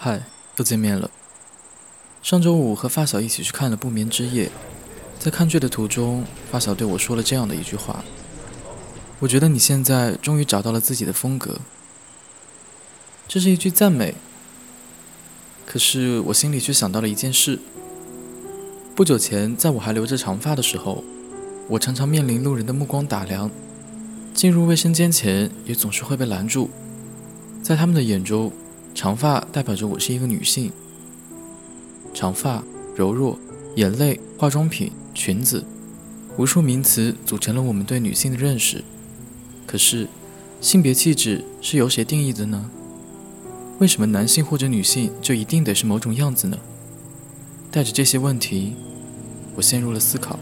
嗨，又见面了。上周五和发小一起去看了《不眠之夜》，在看剧的途中，发小对我说了这样的一句话：“我觉得你现在终于找到了自己的风格。”这是一句赞美，可是我心里却想到了一件事。不久前，在我还留着长发的时候，我常常面临路人的目光打量，进入卫生间前也总是会被拦住，在他们的眼中。长发代表着我是一个女性。长发、柔弱、眼泪、化妆品、裙子，无数名词组成了我们对女性的认识。可是，性别气质是由谁定义的呢？为什么男性或者女性就一定得是某种样子呢？带着这些问题，我陷入了思考。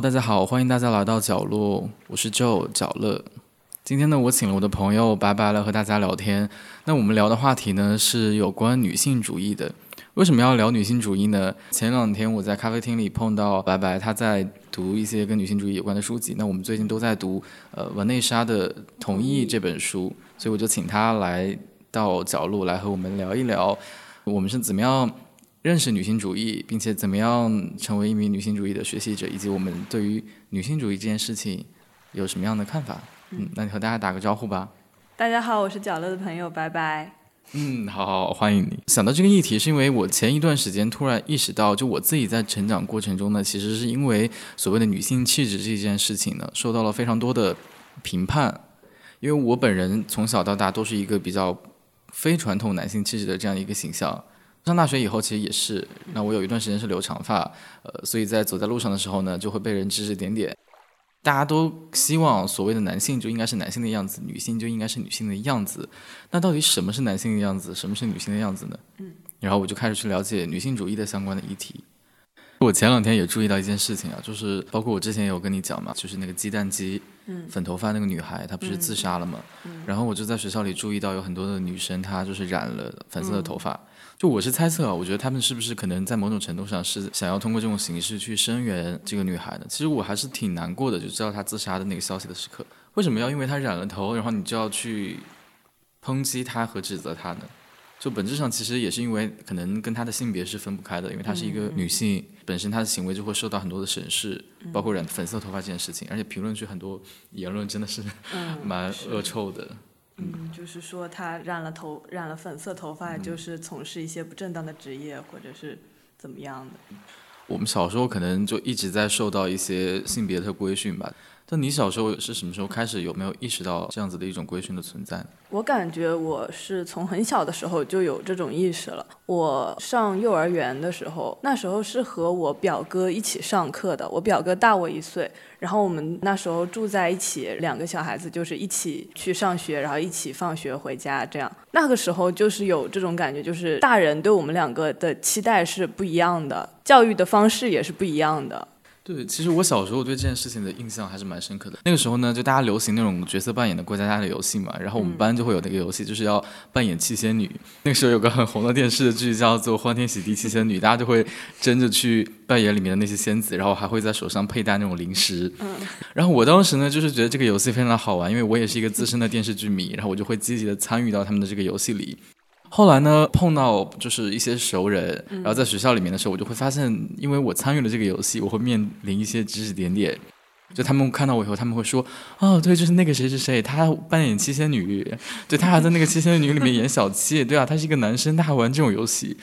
大家好，欢迎大家来到角落，我是 Joe 角乐。今天呢，我请了我的朋友白白来和大家聊天。那我们聊的话题呢是有关女性主义的。为什么要聊女性主义呢？前两天我在咖啡厅里碰到白白，他在读一些跟女性主义有关的书籍。那我们最近都在读呃文内莎的《同意》这本书，所以我就请他来到角落来和我们聊一聊，我们是怎么样。认识女性主义，并且怎么样成为一名女性主义的学习者，以及我们对于女性主义这件事情有什么样的看法？嗯，那你和大家打个招呼吧。大家好，我是角乐的朋友，拜拜。嗯，好好欢迎你。想到这个议题，是因为我前一段时间突然意识到，就我自己在成长过程中呢，其实是因为所谓的女性气质这件事情呢，受到了非常多的评判。因为我本人从小到大都是一个比较非传统男性气质的这样一个形象。上大学以后，其实也是。那我有一段时间是留长发，呃，所以在走在路上的时候呢，就会被人指指点点。大家都希望所谓的男性就应该是男性的样子，女性就应该是女性的样子。那到底什么是男性的样子，什么是女性的样子呢？嗯。然后我就开始去了解女性主义的相关的议题。我前两天也注意到一件事情啊，就是包括我之前也有跟你讲嘛，就是那个鸡蛋鸡，嗯，粉头发那个女孩，她不是自杀了吗？嗯。然后我就在学校里注意到有很多的女生，她就是染了粉色的头发。就我是猜测啊，我觉得他们是不是可能在某种程度上是想要通过这种形式去声援这个女孩的？其实我还是挺难过的，就知道她自杀的那个消息的时刻，为什么要因为她染了头，然后你就要去抨击她和指责她呢？就本质上其实也是因为可能跟她的性别是分不开的，因为她是一个女性，本身她的行为就会受到很多的审视，包括染粉色头发这件事情，而且评论区很多言论真的是 蛮恶臭的。嗯，就是说他染了头，染了粉色头发，就是从事一些不正当的职业，或者是怎么样的。我们小时候可能就一直在受到一些性别的规训吧。那你小时候是什么时候开始有没有意识到这样子的一种规训的存在？我感觉我是从很小的时候就有这种意识了。我上幼儿园的时候，那时候是和我表哥一起上课的。我表哥大我一岁，然后我们那时候住在一起，两个小孩子就是一起去上学，然后一起放学回家，这样。那个时候就是有这种感觉，就是大人对我们两个的期待是不一样的，教育的方式也是不一样的。对，其实我小时候对这件事情的印象还是蛮深刻的。那个时候呢，就大家流行那种角色扮演的过家家的游戏嘛，然后我们班就会有那个游戏，就是要扮演七仙女。那个时候有个很红的电视剧叫做《欢天喜地七仙女》，大家就会争着去扮演里面的那些仙子，然后还会在手上佩戴那种零食。嗯。然后我当时呢，就是觉得这个游戏非常的好玩，因为我也是一个资深的电视剧迷，然后我就会积极的参与到他们的这个游戏里。后来呢，碰到就是一些熟人，然后在学校里面的时候，我就会发现，因为我参与了这个游戏，我会面临一些指指点点。就他们看到我以后，他们会说：“哦，对，就是那个谁谁谁，他扮演七仙女，对他还在那个七仙女里面演小七，对啊，他是一个男生，他还玩这种游戏。”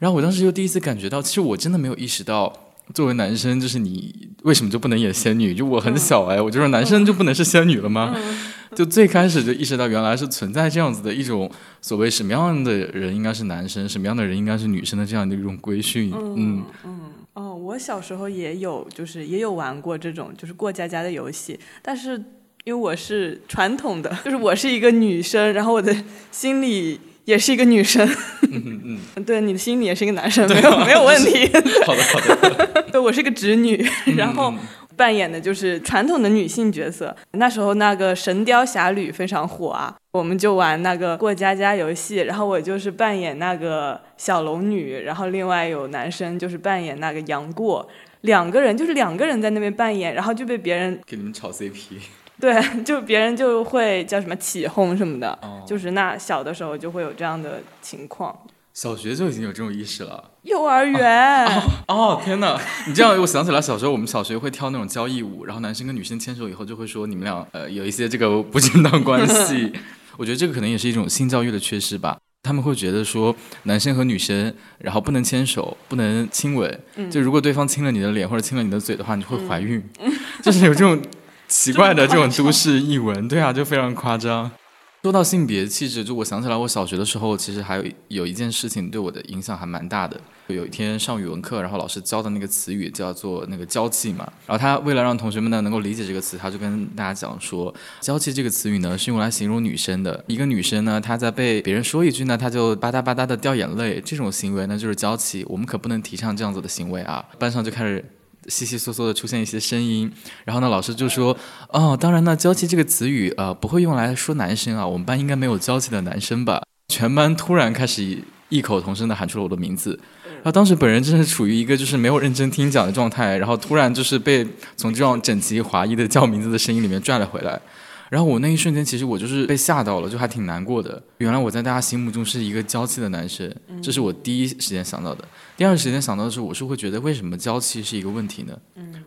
然后我当时就第一次感觉到，其实我真的没有意识到，作为男生，就是你为什么就不能演仙女？就我很小哎，我就说男生就不能是仙女了吗？就最开始就意识到，原来是存在这样子的一种所谓什么样的人应该是男生，什么样的人应该是女生的这样的一种规训。嗯嗯哦，我小时候也有，就是也有玩过这种就是过家家的游戏，但是因为我是传统的，就是我是一个女生，然后我的心里也是一个女生。嗯嗯，对，你的心里也是一个男生，没有没有问题。好 的好的。对，我是个直女，然后。扮演的就是传统的女性角色。那时候那个《神雕侠侣》非常火啊，我们就玩那个过家家游戏，然后我就是扮演那个小龙女，然后另外有男生就是扮演那个杨过，两个人就是两个人在那边扮演，然后就被别人给你们炒 CP。对，就别人就会叫什么起哄什么的，就是那小的时候就会有这样的情况。小学就已经有这种意识了。幼儿园哦，天哪！你这样，我想起来小时候我们小学会跳那种交谊舞，然后男生跟女生牵手以后就会说你们俩呃有一些这个不正当关系。我觉得这个可能也是一种性教育的缺失吧。他们会觉得说男生和女生然后不能牵手，不能亲吻，就如果对方亲了你的脸或者亲了你的嘴的话，你会怀孕，就是有这种奇怪的这种都市译文。对啊，就非常夸张。说到性别气质，就我想起来，我小学的时候其实还有有一件事情对我的影响还蛮大的。有一天上语文课，然后老师教的那个词语叫做那个娇气嘛。然后他为了让同学们呢能够理解这个词，他就跟大家讲说，娇气这个词语呢是用来形容女生的。一个女生呢，她在被别人说一句呢，她就吧嗒吧嗒的掉眼泪，这种行为呢就是娇气。我们可不能提倡这样子的行为啊！班上就开始。稀稀嗦嗦的出现一些声音，然后呢，老师就说：“哦，当然呢，娇气这个词语呃不会用来说男生啊，我们班应该没有娇气的男生吧？”全班突然开始异口同声的喊出了我的名字，然后当时本人正是处于一个就是没有认真听讲的状态，然后突然就是被从这种整齐划一的叫名字的声音里面拽了回来。然后我那一瞬间，其实我就是被吓到了，就还挺难过的。原来我在大家心目中是一个娇气的男生，这是我第一时间想到的。第二时间想到的是，我是会觉得为什么娇气是一个问题呢？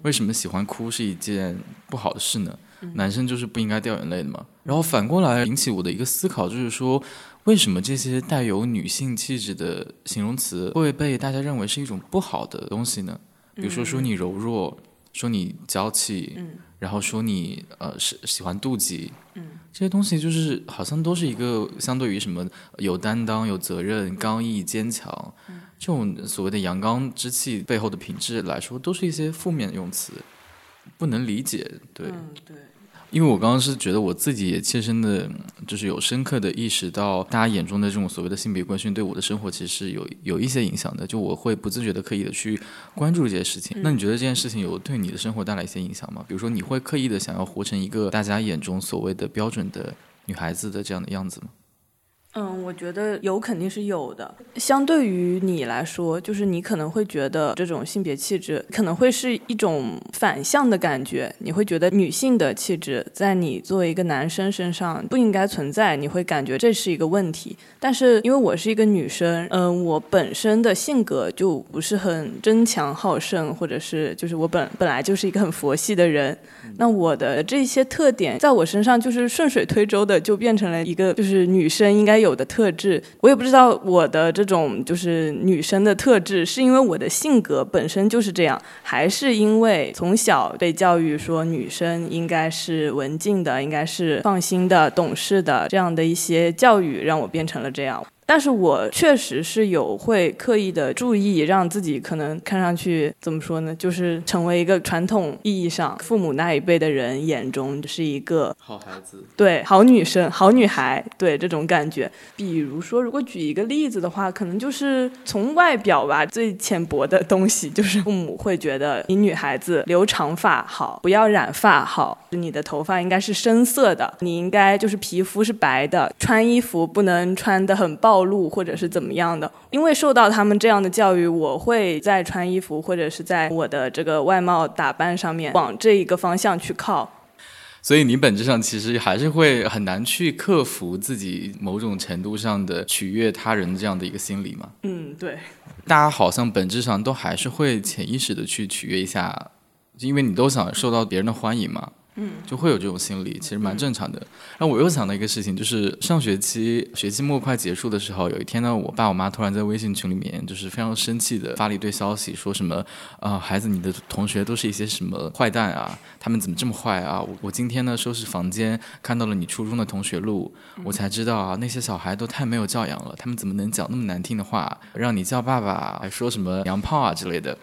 为什么喜欢哭是一件不好的事呢？男生就是不应该掉眼泪的嘛？然后反过来引起我的一个思考，就是说，为什么这些带有女性气质的形容词会被大家认为是一种不好的东西呢？比如说说你柔弱，说你娇气。然后说你呃是喜欢妒忌，嗯，这些东西就是好像都是一个相对于什么有担当、有责任、刚毅、坚强，这种所谓的阳刚之气背后的品质来说，都是一些负面用词，不能理解，对，对。因为我刚刚是觉得我自己也切身的，就是有深刻的意识到，大家眼中的这种所谓的性别规训对我的生活其实是有有一些影响的。就我会不自觉的、刻意的去关注这件事情。那你觉得这件事情有对你的生活带来一些影响吗？比如说，你会刻意的想要活成一个大家眼中所谓的标准的女孩子的这样的样子吗？嗯，我觉得有肯定是有的。相对于你来说，就是你可能会觉得这种性别气质可能会是一种反向的感觉，你会觉得女性的气质在你作为一个男生身上不应该存在，你会感觉这是一个问题。但是因为我是一个女生，嗯，我本身的性格就不是很争强好胜，或者是就是我本本来就是一个很佛系的人，那我的这些特点在我身上就是顺水推舟的就变成了一个就是女生应该有。的特质，我也不知道我的这种就是女生的特质，是因为我的性格本身就是这样，还是因为从小被教育说女生应该是文静的，应该是放心的、懂事的这样的一些教育，让我变成了这样。但是我确实是有会刻意的注意，让自己可能看上去怎么说呢？就是成为一个传统意义上父母那一辈的人眼中是一个好孩子，对，好女生、好女孩，对这种感觉。比如说，如果举一个例子的话，可能就是从外表吧，最浅薄的东西，就是父母会觉得你女孩子留长发好，不要染发好，你的头发应该是深色的，你应该就是皮肤是白的，穿衣服不能穿的很暴。暴露或者是怎么样的？因为受到他们这样的教育，我会在穿衣服或者是在我的这个外貌打扮上面往这一个方向去靠。所以你本质上其实还是会很难去克服自己某种程度上的取悦他人这样的一个心理嘛？嗯，对。大家好像本质上都还是会潜意识的去取悦一下，因为你都想受到别人的欢迎嘛。嗯，就会有这种心理，其实蛮正常的。然后我又想到一个事情，就是上学期学期末快结束的时候，有一天呢，我爸我妈突然在微信群里面，就是非常生气的发了一堆消息，说什么啊，孩子，你的同学都是一些什么坏蛋啊？他们怎么这么坏啊？我我今天呢收拾房间，看到了你初中的同学录，我才知道啊，那些小孩都太没有教养了，他们怎么能讲那么难听的话，让你叫爸爸，还说什么娘炮啊之类的。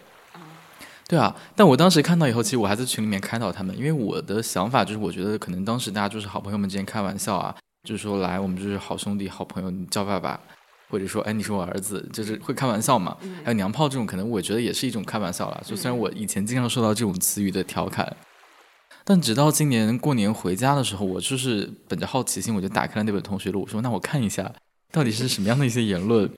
对啊，但我当时看到以后，其实我还在群里面开导他们，因为我的想法就是，我觉得可能当时大家就是好朋友们之间开玩笑啊，就是说来我们就是好兄弟、好朋友，你叫爸爸。或者说哎你是我儿子，就是会开玩笑嘛。还有娘炮这种，可能我觉得也是一种开玩笑了。就虽然我以前经常受到这种词语的调侃，但直到今年过年回家的时候，我就是本着好奇心，我就打开了那本同学录，我说那我看一下到底是什么样的一些言论。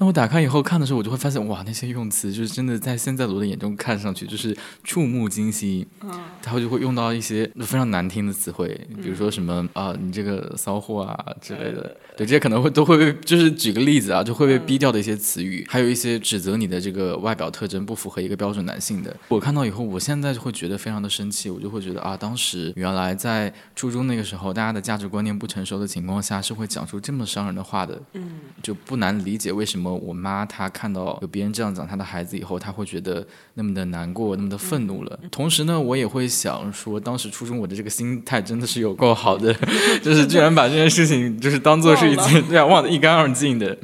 当我打开以后看的时候，我就会发现，哇，那些用词就是真的在现在我的眼中看上去就是触目惊心。嗯，他就会用到一些非常难听的词汇，比如说什么啊，你这个骚货啊之类的。对，这些可能会都会被，就是举个例子啊，就会被逼掉的一些词语，还有一些指责你的这个外表特征不符合一个标准男性的。我看到以后，我现在就会觉得非常的生气，我就会觉得啊，当时原来在初中那个时候，大家的价值观念不成熟的情况下，是会讲出这么伤人的话的。嗯，就不难理解为什么。我妈她看到有别人这样讲她的孩子以后，她会觉得那么的难过，那么的愤怒了。同时呢，我也会想说，当时初中我的这个心态真的是有够好的，就是居然把这件事情就是当做是一件 对啊忘得一干二净的。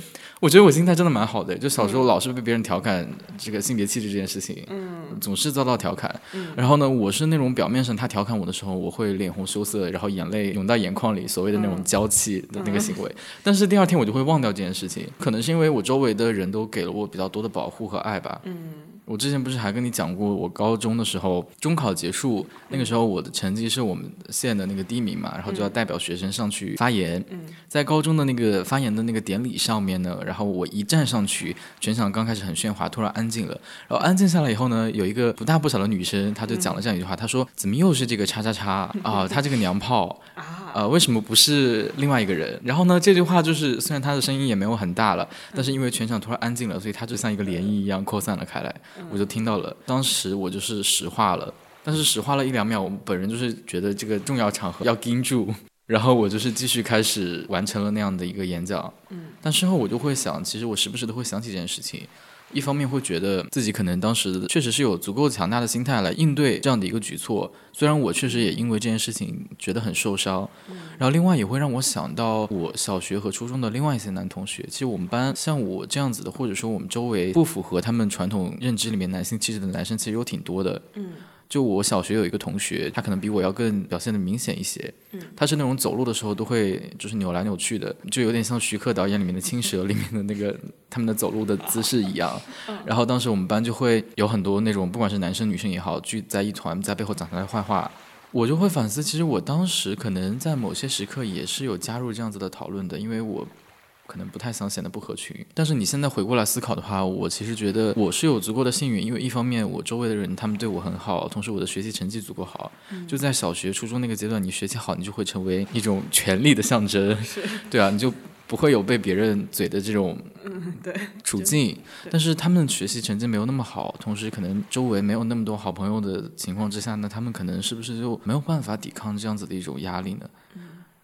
我觉得我心态真的蛮好的，就小时候老是被别人调侃这个性别气质这件事情，嗯，总是遭到调侃。然后呢，我是那种表面上他调侃我的时候，我会脸红羞涩，然后眼泪涌到眼眶里，所谓的那种娇气的那个行为。但是第二天我就会忘掉这件事情，可能是因为我周围的人都给了我比较多的保护和爱吧。嗯。我之前不是还跟你讲过，我高中的时候中考结束，那个时候我的成绩是我们县的那个第一名嘛，然后就要代表学生上去发言。在高中的那个发言的那个典礼上面呢，然后我一站上去，全场刚开始很喧哗，突然安静了，然后安静下来以后呢，有一个不大不小的女生，她就讲了这样一句话，她说：“怎么又是这个叉叉叉啊？她这个娘炮 啊？呃，为什么不是另外一个人？”然后呢，这句话就是虽然他的声音也没有很大了，但是因为全场突然安静了，所以他就像一个涟漪一样扩散了开来。我就听到了，当时我就是石化了，但是石化了一两秒，我本人就是觉得这个重要场合要盯住，然后我就是继续开始完成了那样的一个演讲。嗯，但事后我就会想，其实我时不时都会想起这件事情。一方面会觉得自己可能当时确实是有足够强大的心态来应对这样的一个举措，虽然我确实也因为这件事情觉得很受伤，然后另外也会让我想到我小学和初中的另外一些男同学。其实我们班像我这样子的，或者说我们周围不符合他们传统认知里面男性气质的男生，其实有挺多的。嗯。就我小学有一个同学，他可能比我要更表现的明显一些。嗯，他是那种走路的时候都会就是扭来扭去的，就有点像徐克导演里面的青蛇里面的那个他们的走路的姿势一样。然后当时我们班就会有很多那种不管是男生女生也好，聚在一团在背后讲他的坏话。我就会反思，其实我当时可能在某些时刻也是有加入这样子的讨论的，因为我。可能不太想显得不合群，但是你现在回过来思考的话，我其实觉得我是有足够的幸运，因为一方面我周围的人他们对我很好，同时我的学习成绩足够好。就在小学、初中那个阶段，你学习好，你就会成为一种权力的象征，对啊，你就不会有被别人嘴的这种 对处境。但是他们学习成绩没有那么好，同时可能周围没有那么多好朋友的情况之下，那他们可能是不是就没有办法抵抗这样子的一种压力呢？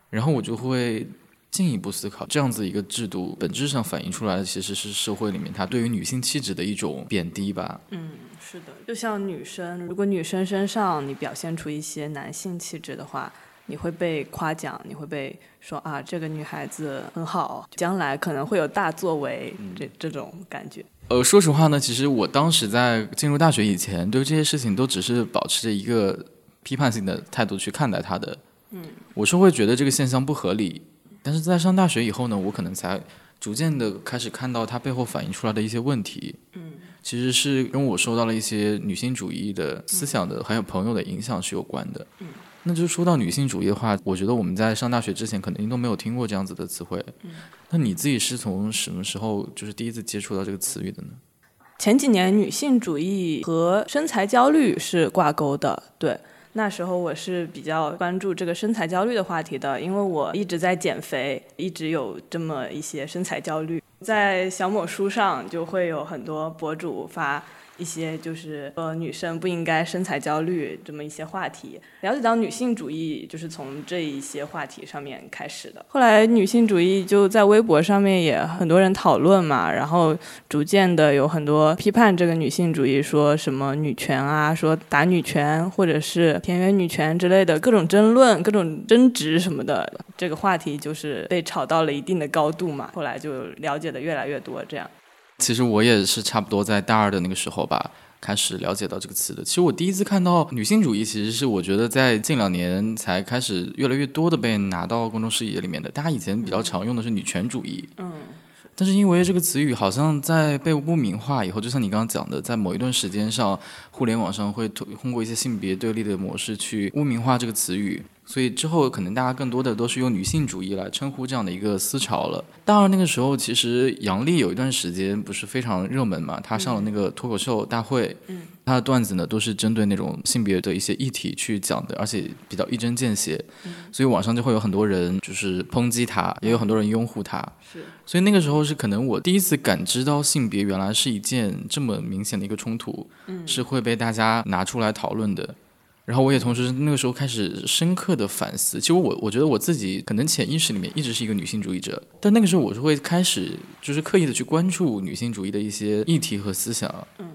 然后我就会。进一步思考，这样子一个制度本质上反映出来的其实是社会里面它对于女性气质的一种贬低吧。嗯，是的，就像女生，如果女生身上你表现出一些男性气质的话，你会被夸奖，你会被说啊，这个女孩子很好，将来可能会有大作为，这这种感觉。呃，说实话呢，其实我当时在进入大学以前，对这些事情都只是保持着一个批判性的态度去看待它的。嗯，我是会觉得这个现象不合理。但是在上大学以后呢，我可能才逐渐的开始看到它背后反映出来的一些问题。嗯，其实是跟我受到了一些女性主义的思想的，还有朋友的影响是有关的。嗯，那就说到女性主义的话，我觉得我们在上大学之前肯定都没有听过这样子的词汇。嗯，那你自己是从什么时候就是第一次接触到这个词语的呢？前几年女性主义和身材焦虑是挂钩的，对。那时候我是比较关注这个身材焦虑的话题的，因为我一直在减肥，一直有这么一些身材焦虑，在小某书上就会有很多博主发。一些就是呃女生不应该身材焦虑这么一些话题，了解到女性主义就是从这一些话题上面开始的。后来女性主义就在微博上面也很多人讨论嘛，然后逐渐的有很多批判这个女性主义，说什么女权啊，说打女权或者是田园女权之类的各种争论、各种争执什么的，这个话题就是被炒到了一定的高度嘛。后来就了解的越来越多，这样。其实我也是差不多在大二的那个时候吧，开始了解到这个词的。其实我第一次看到女性主义，其实是我觉得在近两年才开始越来越多的被拿到公众视野里面的。大家以前比较常用的是女权主义，嗯，但是因为这个词语好像在被污名化以后，就像你刚刚讲的，在某一段时间上，互联网上会通过一些性别对立的模式去污名化这个词语。所以之后可能大家更多的都是用女性主义来称呼这样的一个思潮了。当然那个时候其实杨笠有一段时间不是非常热门嘛，她上了那个脱口秀大会，嗯，她的段子呢都是针对那种性别的一些议题去讲的，而且比较一针见血，所以网上就会有很多人就是抨击她，也有很多人拥护她。是，所以那个时候是可能我第一次感知到性别原来是一件这么明显的一个冲突，嗯，是会被大家拿出来讨论的。然后我也同时那个时候开始深刻的反思，其实我我觉得我自己可能潜意识里面一直是一个女性主义者，但那个时候我是会开始就是刻意的去关注女性主义的一些议题和思想，嗯，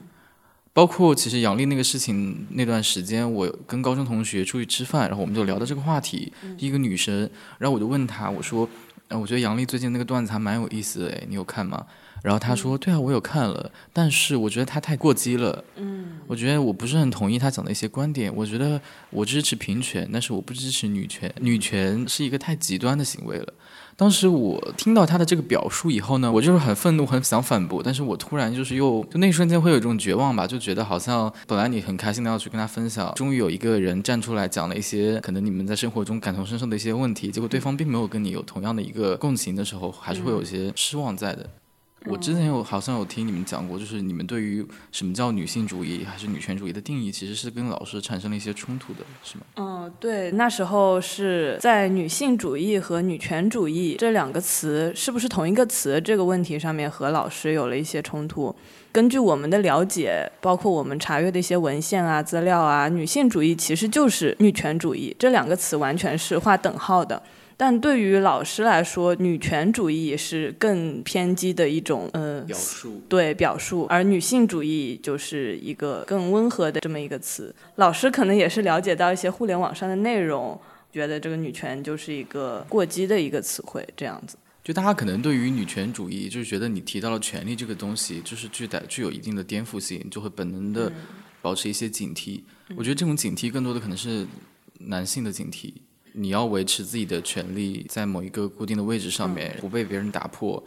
包括其实杨笠那个事情那段时间，我跟高中同学出去吃饭，然后我们就聊到这个话题，一个女生，然后我就问她，我说，我觉得杨笠最近那个段子还蛮有意思的，哎，你有看吗？然后他说：“对啊，我有看了，但是我觉得他太过激了。嗯，我觉得我不是很同意他讲的一些观点。我觉得我支持平权，但是我不支持女权。女权是一个太极端的行为了。当时我听到他的这个表述以后呢，我就是很愤怒，很想反驳。但是我突然就是又就那一瞬间会有一种绝望吧，就觉得好像本来你很开心的要去跟他分享，终于有一个人站出来讲了一些可能你们在生活中感同身受的一些问题，结果对方并没有跟你有同样的一个共情的时候，还是会有一些失望在的。”我之前有好像有听你们讲过，就是你们对于什么叫女性主义还是女权主义的定义，其实是跟老师产生了一些冲突的，是吗？嗯，对，那时候是在女性主义和女权主义这两个词是不是同一个词这个问题上面和老师有了一些冲突。根据我们的了解，包括我们查阅的一些文献啊、资料啊，女性主义其实就是女权主义，这两个词完全是划等号的。但对于老师来说，女权主义是更偏激的一种，呃，表述对表述，而女性主义就是一个更温和的这么一个词。老师可能也是了解到一些互联网上的内容，觉得这个女权就是一个过激的一个词汇，这样子。就大家可能对于女权主义，就是觉得你提到了权利这个东西，就是具带具有一定的颠覆性，就会本能的保持一些警惕。我觉得这种警惕更多的可能是男性的警惕。你要维持自己的权利在某一个固定的位置上面，不被别人打破。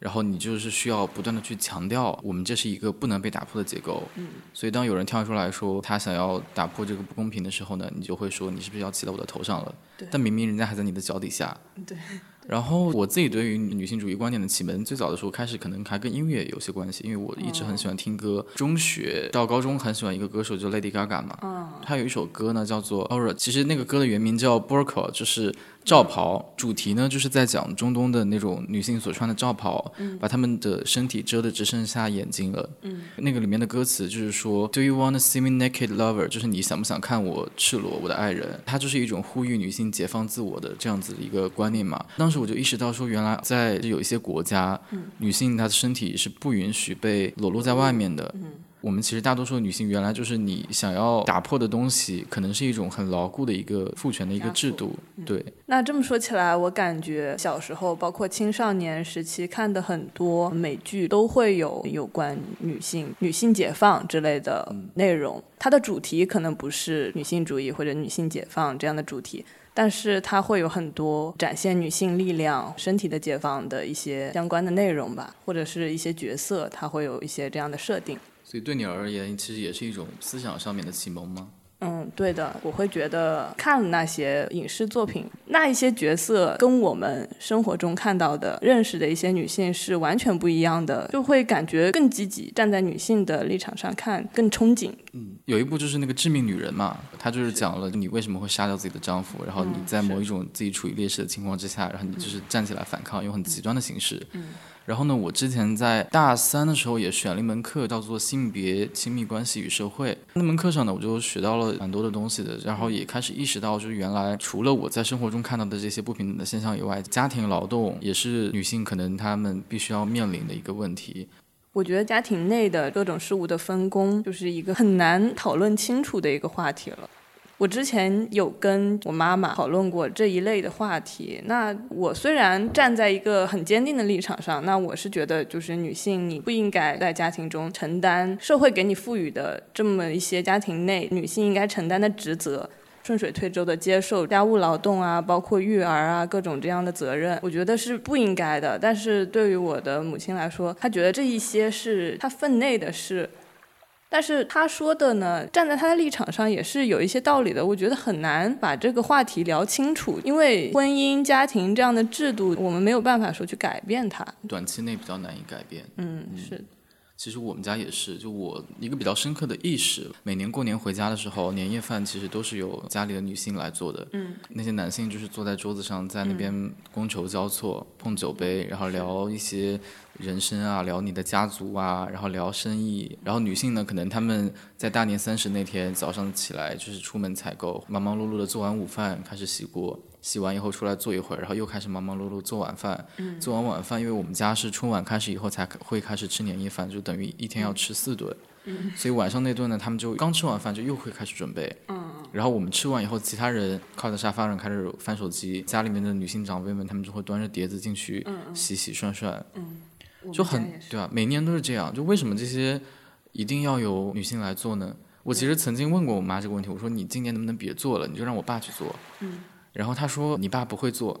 然后你就是需要不断的去强调，我们这是一个不能被打破的结构。嗯。所以当有人跳出来说他想要打破这个不公平的时候呢，你就会说你是不是要骑到我的头上了？对。但明明人家还在你的脚底下。对。然后我自己对于女性主义观点的启蒙，最早的时候开始可能还跟音乐有些关系，因为我一直很喜欢听歌。中学到高中很喜欢一个歌手，就 Lady Gaga 嘛。嗯。她有一首歌呢，叫做 Aura。其实那个歌的原名叫 Burka 就是罩袍。主题呢，就是在讲中东的那种女性所穿的罩袍，把她们的身体遮得只剩下眼睛了。嗯。那个里面的歌词就是说，Do you wanna see me naked, lover？就是你想不想看我赤裸，我的爱人？它就是一种呼吁女性解放自我的这样子的一个观念嘛。当时我就意识到说。原来在有一些国家，女性她的身体是不允许被裸露在外面的。我们其实大多数女性，原来就是你想要打破的东西，可能是一种很牢固的一个父权的一个制度。对。那这么说起来，我感觉小时候，包括青少年时期看的很多美剧，都会有有关女性、女性解放之类的内容。它的主题可能不是女性主义或者女性解放这样的主题。但是它会有很多展现女性力量、身体的解放的一些相关的内容吧，或者是一些角色，它会有一些这样的设定。所以对你而言，其实也是一种思想上面的启蒙吗？嗯，对的，我会觉得看那些影视作品，那一些角色跟我们生活中看到的、认识的一些女性是完全不一样的，就会感觉更积极，站在女性的立场上看，更憧憬。嗯，有一部就是那个《致命女人》嘛，她就是讲了你为什么会杀掉自己的丈夫，然后你在某一种自己处于劣势的情况之下，然后你就是站起来反抗，用很极端的形式。嗯。然后呢，我之前在大三的时候也选了一门课，叫做性别亲密关系与社会。那门课上呢，我就学到了蛮多的东西的，然后也开始意识到，就是原来除了我在生活中看到的这些不平等的现象以外，家庭劳动也是女性可能她们必须要面临的一个问题。我觉得家庭内的各种事务的分工，就是一个很难讨论清楚的一个话题了。我之前有跟我妈妈讨论过这一类的话题。那我虽然站在一个很坚定的立场上，那我是觉得，就是女性你不应该在家庭中承担社会给你赋予的这么一些家庭内女性应该承担的职责。顺水推舟的接受家务劳动啊，包括育儿啊，各种这样的责任，我觉得是不应该的。但是对于我的母亲来说，她觉得这一些是她分内的事。但是他说的呢，站在他的立场上也是有一些道理的。我觉得很难把这个话题聊清楚，因为婚姻家庭这样的制度，我们没有办法说去改变它。短期内比较难以改变。嗯，是。其实我们家也是，就我一个比较深刻的意识，每年过年回家的时候，年夜饭其实都是由家里的女性来做的。嗯，那些男性就是坐在桌子上，在那边觥筹交错，碰酒杯，然后聊一些人生啊，聊你的家族啊，然后聊生意。然后女性呢，可能她们在大年三十那天早上起来就是出门采购，忙忙碌碌的做完午饭，开始洗锅。洗完以后出来坐一会儿，然后又开始忙忙碌碌做晚饭。做完晚饭，因为我们家是春晚开始以后才会开始吃年夜饭，就等于一天要吃四顿。所以晚上那顿呢，他们就刚吃完饭就又会开始准备。然后我们吃完以后，其他人靠在沙发上开始翻手机。家里面的女性长辈们，他们就会端着碟子进去洗洗涮涮。就很对啊？每年都是这样。就为什么这些一定要由女性来做呢？我其实曾经问过我妈这个问题，我说你今年能不能别做了，你就让我爸去做。然后她说：“你爸不会做。”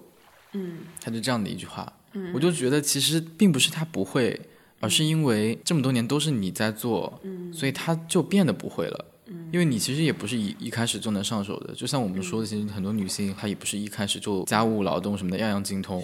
嗯，他就这样的一句话，我就觉得其实并不是他不会，而是因为这么多年都是你在做，所以他就变得不会了。因为你其实也不是一一开始就能上手的，就像我们说的，其实很多女性她也不是一开始就家务劳动什么的样样精通。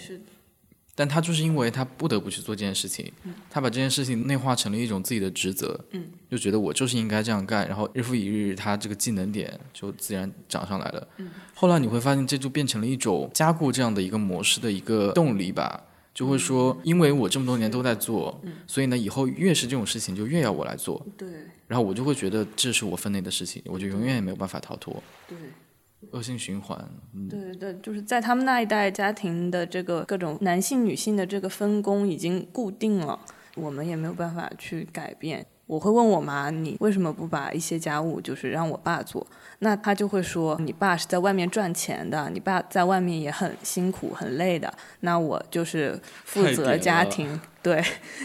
但他就是因为他不得不去做这件事情，他把这件事情内化成了一种自己的职责，就觉得我就是应该这样干，然后日复一日，他这个技能点就自然涨上来了。后来你会发现，这就变成了一种加固这样的一个模式的一个动力吧，就会说，因为我这么多年都在做，所以呢，以后越是这种事情就越要我来做。对。然后我就会觉得这是我分内的事情，我就永远也没有办法逃脱。对。恶性循环。对对对，就是在他们那一代家庭的这个各种男性女性的这个分工已经固定了，我们也没有办法去改变。我会问我妈，你为什么不把一些家务就是让我爸做？那他就会说，你爸是在外面赚钱的，你爸在外面也很辛苦很累的。那我就是负责家庭，对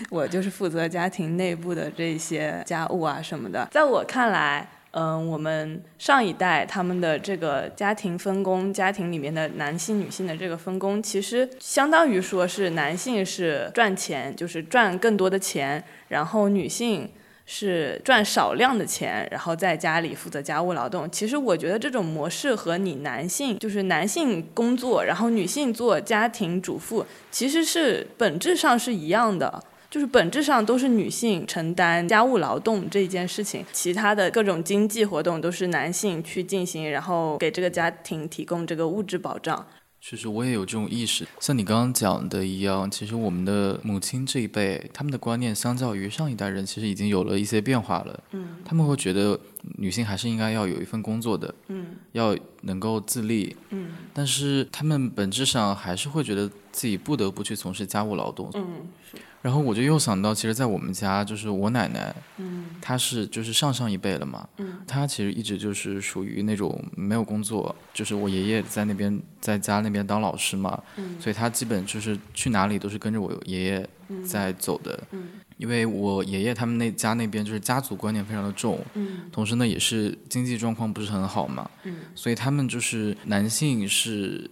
我就是负责家庭内部的这些家务啊什么的。在我看来。嗯，我们上一代他们的这个家庭分工，家庭里面的男性、女性的这个分工，其实相当于说是男性是赚钱，就是赚更多的钱，然后女性是赚少量的钱，然后在家里负责家务劳动。其实我觉得这种模式和你男性就是男性工作，然后女性做家庭主妇，其实是本质上是一样的。就是本质上都是女性承担家务劳动这一件事情，其他的各种经济活动都是男性去进行，然后给这个家庭提供这个物质保障。其实我也有这种意识，像你刚刚讲的一样，其实我们的母亲这一辈，他们的观念相较于上一代人，其实已经有了一些变化了。嗯，他们会觉得女性还是应该要有一份工作的，嗯，要能够自立，嗯，但是他们本质上还是会觉得自己不得不去从事家务劳动。嗯，是。然后我就又想到，其实，在我们家，就是我奶奶，嗯，她是就是上上一辈了嘛，嗯，她其实一直就是属于那种没有工作，就是我爷爷在那边在家那边当老师嘛，嗯，所以她基本就是去哪里都是跟着我爷爷在走的，嗯，因为我爷爷他们那家那边就是家族观念非常的重，嗯，同时呢也是经济状况不是很好嘛，嗯，所以他们就是男性是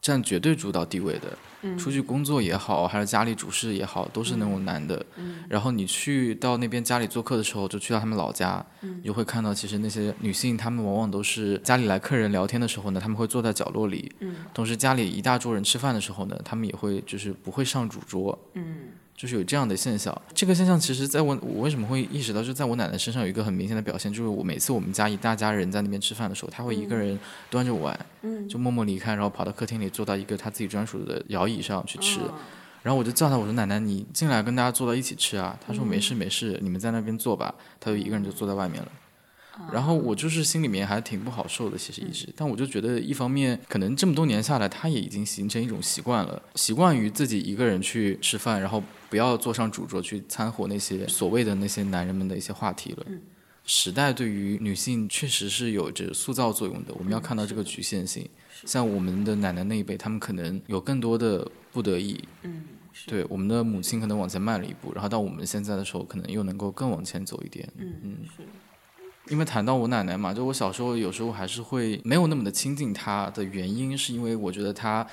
占绝对主导地位的。出去工作也好，还是家里主事也好，都是那种男的。然后你去到那边家里做客的时候，就去到他们老家，你就会看到，其实那些女性，她们往往都是家里来客人聊天的时候呢，他们会坐在角落里。同时家里一大桌人吃饭的时候呢，他们也会就是不会上主桌。就是有这样的现象，这个现象其实在我我为什么会意识到，就在我奶奶身上有一个很明显的表现，就是我每次我们家一大家人在那边吃饭的时候，她会一个人端着碗，嗯。就默默离开，然后跑到客厅里坐到一个她自己专属的摇椅上去吃，然后我就叫她，我说奶奶你进来跟大家坐到一起吃啊，她说没事没事，你们在那边坐吧，她就一个人就坐在外面了。然后我就是心里面还挺不好受的，其实一直，但我就觉得一方面可能这么多年下来，他也已经形成一种习惯了，习惯于自己一个人去吃饭，然后不要坐上主桌去掺和那些所谓的那些男人们的一些话题了。时代对于女性确实是有着塑造作用的，我们要看到这个局限性。像我们的奶奶那一辈，他们可能有更多的不得已。嗯，对，我们的母亲可能往前迈了一步，然后到我们现在的时候，可能又能够更往前走一点。嗯嗯，是。因为谈到我奶奶嘛，就我小时候有时候还是会没有那么的亲近她的原因，是因为我觉得她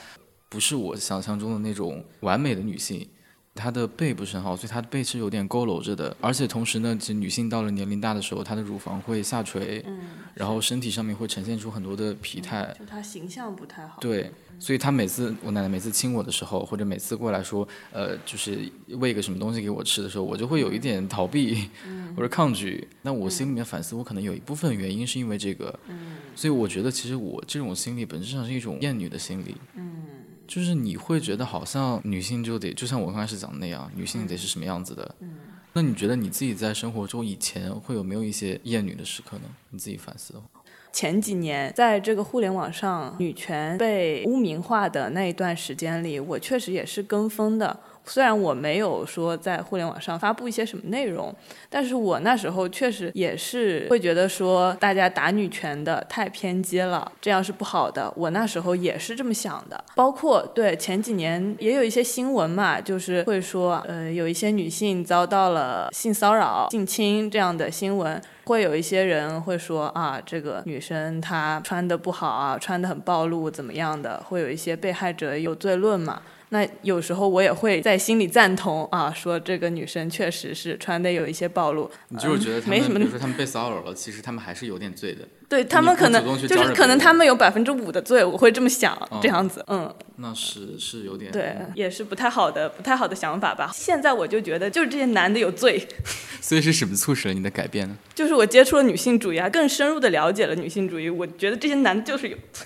不是我想象中的那种完美的女性。她的背不是很好，所以她的背是有点佝偻着的。而且同时呢，其实女性到了年龄大的时候，她的乳房会下垂，嗯，然后身体上面会呈现出很多的疲态。就她形象不太好。对，所以她每次我奶奶每次亲我的时候，或者每次过来说，呃，就是喂个什么东西给我吃的时候，我就会有一点逃避或者抗拒。那我心里面反思，我可能有一部分原因是因为这个。嗯。所以我觉得，其实我这种心理本质上是一种厌女的心理。嗯。就是你会觉得好像女性就得，就像我刚开始讲的那样，女性得是什么样子的。嗯。那你觉得你自己在生活中以前会有没有一些厌女的时刻呢？你自己反思的话。前几年在这个互联网上女权被污名化的那一段时间里，我确实也是跟风的。虽然我没有说在互联网上发布一些什么内容，但是我那时候确实也是会觉得说大家打女权的太偏激了，这样是不好的。我那时候也是这么想的。包括对前几年也有一些新闻嘛，就是会说呃有一些女性遭到了性骚扰、性侵这样的新闻，会有一些人会说啊这个女生她穿的不好啊，穿的很暴露怎么样的，会有一些被害者有罪论嘛。那有时候我也会在心里赞同啊，说这个女生确实是穿的有一些暴露。你就是觉得没什么，比如说他们被骚扰了，其实他们还是有点罪的。对他们可能就是可能他们有百分之五的罪，我会这么想，这样子，嗯。那是是有点对，也是不太好的不太好的想法吧。现在我就觉得就是这些男的有罪。所以是什么促使了你的改变呢？就是我接触了女性主义啊，更深入的了解了女性主义，我觉得这些男的就是有罪。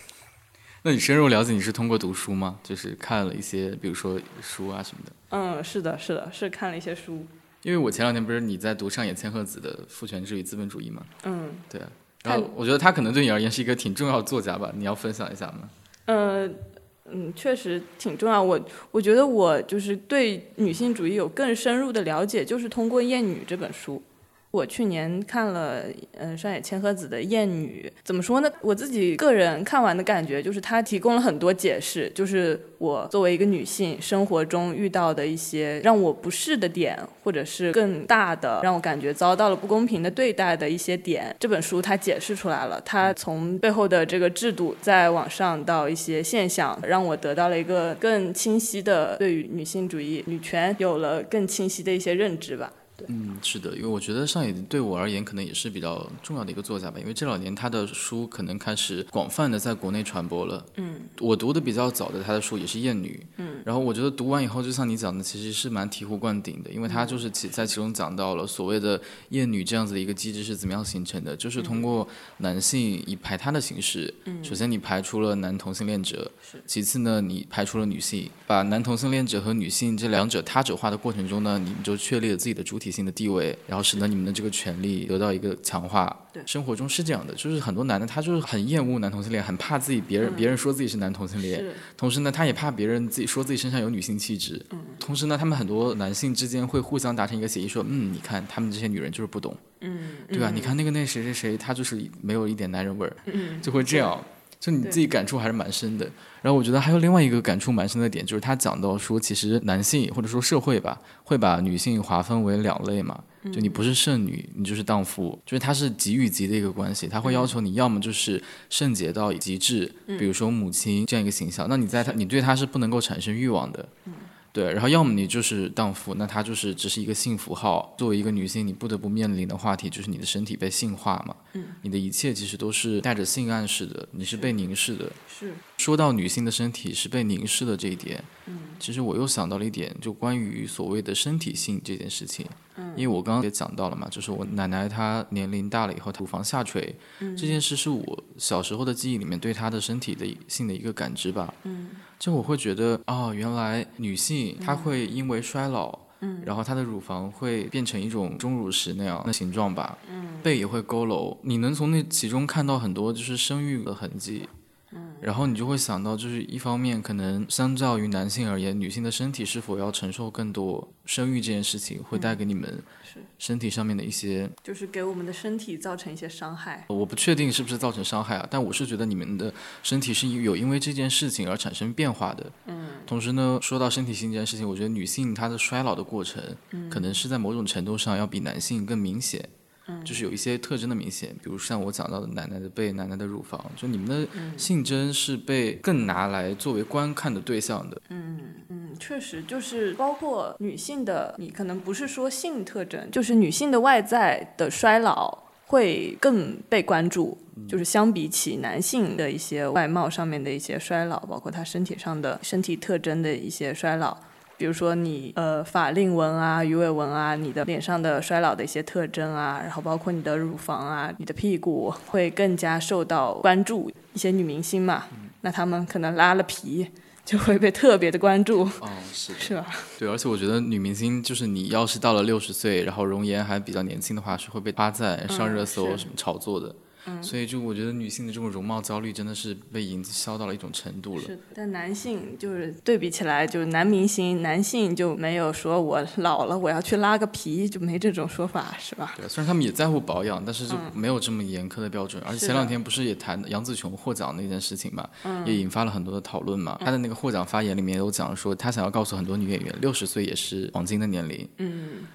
那你深入了解，你是通过读书吗？就是看了一些，比如说书啊什么的。嗯，是的，是的，是看了一些书。因为我前两天不是你在读上野千鹤子的《父权制与资本主义》吗？嗯，对。然后我觉得他可能对你而言是一个挺重要的作家吧？你要分享一下吗？嗯嗯，确实挺重要。我我觉得我就是对女性主义有更深入的了解，就是通过《厌女》这本书。我去年看了，嗯，上野千鹤子的《厌女》，怎么说呢？我自己个人看完的感觉就是，她提供了很多解释，就是我作为一个女性，生活中遇到的一些让我不适的点，或者是更大的让我感觉遭到了不公平的对待的一些点。这本书它解释出来了，它从背后的这个制度，再往上到一些现象，让我得到了一个更清晰的对于女性主义、女权有了更清晰的一些认知吧。嗯，是的，因为我觉得上野对我而言可能也是比较重要的一个作家吧，因为这两年他的书可能开始广泛的在国内传播了。嗯，我读的比较早的他的书也是《厌女》。嗯，然后我觉得读完以后，就像你讲的，其实是蛮醍醐灌顶的，因为他就是其在其中讲到了所谓的厌女这样子的一个机制是怎么样形成的，就是通过男性以排他的形式，嗯首先你排除了男同性恋者，其次呢你排除了女性，把男同性恋者和女性这两者他者化的过程中呢，你们就确立了自己的主体性的地位，然后使得你们的这个权利得到一个强化。对，生活中是这样的，就是很多男的他就是很厌恶男同性恋，很怕自己别人别人说自己是男同性恋，同时呢他也怕别人自己说自己身上有女性气质。嗯，同时呢他们很多男性之间会互相达成一个协议，说嗯你看他们这些女人就是不懂，嗯，对吧？你看那个那谁谁谁，他就是没有一点男人味儿，嗯，就会这样。就你自己感触还是蛮深的，然后我觉得还有另外一个感触蛮深的点，就是他讲到说，其实男性或者说社会吧，会把女性划分为两类嘛，就你不是剩女，你就是荡妇，就是它是级与级的一个关系，他会要求你要么就是圣洁到极致，比如说母亲这样一个形象，那你在他你对他是不能够产生欲望的。对，然后要么你就是荡妇，那她就是只是一个性符号。作为一个女性，你不得不面临的话题就是你的身体被性化嘛。嗯，你的一切其实都是带着性暗示的，你是被凝视的。是。说到女性的身体是被凝视的这一点，嗯，其实我又想到了一点，就关于所谓的身体性这件事情。嗯，因为我刚刚也讲到了嘛，就是我奶奶她年龄大了以后，乳房下垂，嗯，这件事是我小时候的记忆里面对她的身体的性的一个感知吧。嗯。就我会觉得，哦，原来女性她会因为衰老，嗯，然后她的乳房会变成一种钟乳石那样的形状吧，嗯，背也会佝偻，你能从那其中看到很多就是生育的痕迹，嗯，然后你就会想到，就是一方面可能相较于男性而言，女性的身体是否要承受更多生育这件事情，会带给你们身体上面的一些，就是给我们的身体造成一些伤害。我不确定是不是造成伤害啊，但我是觉得你们的身体是有因为这件事情而产生变化的。嗯，同时呢，说到身体性这件事情，我觉得女性她的衰老的过程，嗯，可能是在某种程度上要比男性更明显。就是有一些特征的明显，比如像我讲到的奶奶的背、奶奶的乳房，就你们的性征是被更拿来作为观看的对象的。嗯嗯，确实就是包括女性的，你可能不是说性特征，就是女性的外在的衰老会更被关注，就是相比起男性的一些外貌上面的一些衰老，包括他身体上的身体特征的一些衰老。比如说你呃法令纹啊、鱼尾纹啊，你的脸上的衰老的一些特征啊，然后包括你的乳房啊、你的屁股会更加受到关注。一些女明星嘛，那她们可能拉了皮，就会被特别的关注，哦，是是吧？对，而且我觉得女明星就是你要是到了六十岁，然后容颜还比较年轻的话，是会被夸赞、上热搜、什么炒作的。所以就我觉得女性的这种容貌焦虑真的是被营销到了一种程度了。是，但男性就是对比起来，就是男明星，男性就没有说我老了我要去拉个皮，就没这种说法，是吧？对，虽然他们也在乎保养，但是就没有这么严苛的标准。而且前两天不是也谈杨紫琼获奖那件事情嘛，也引发了很多的讨论嘛。她的那个获奖发言里面有讲说，她想要告诉很多女演员，六十岁也是黄金的年龄。嗯。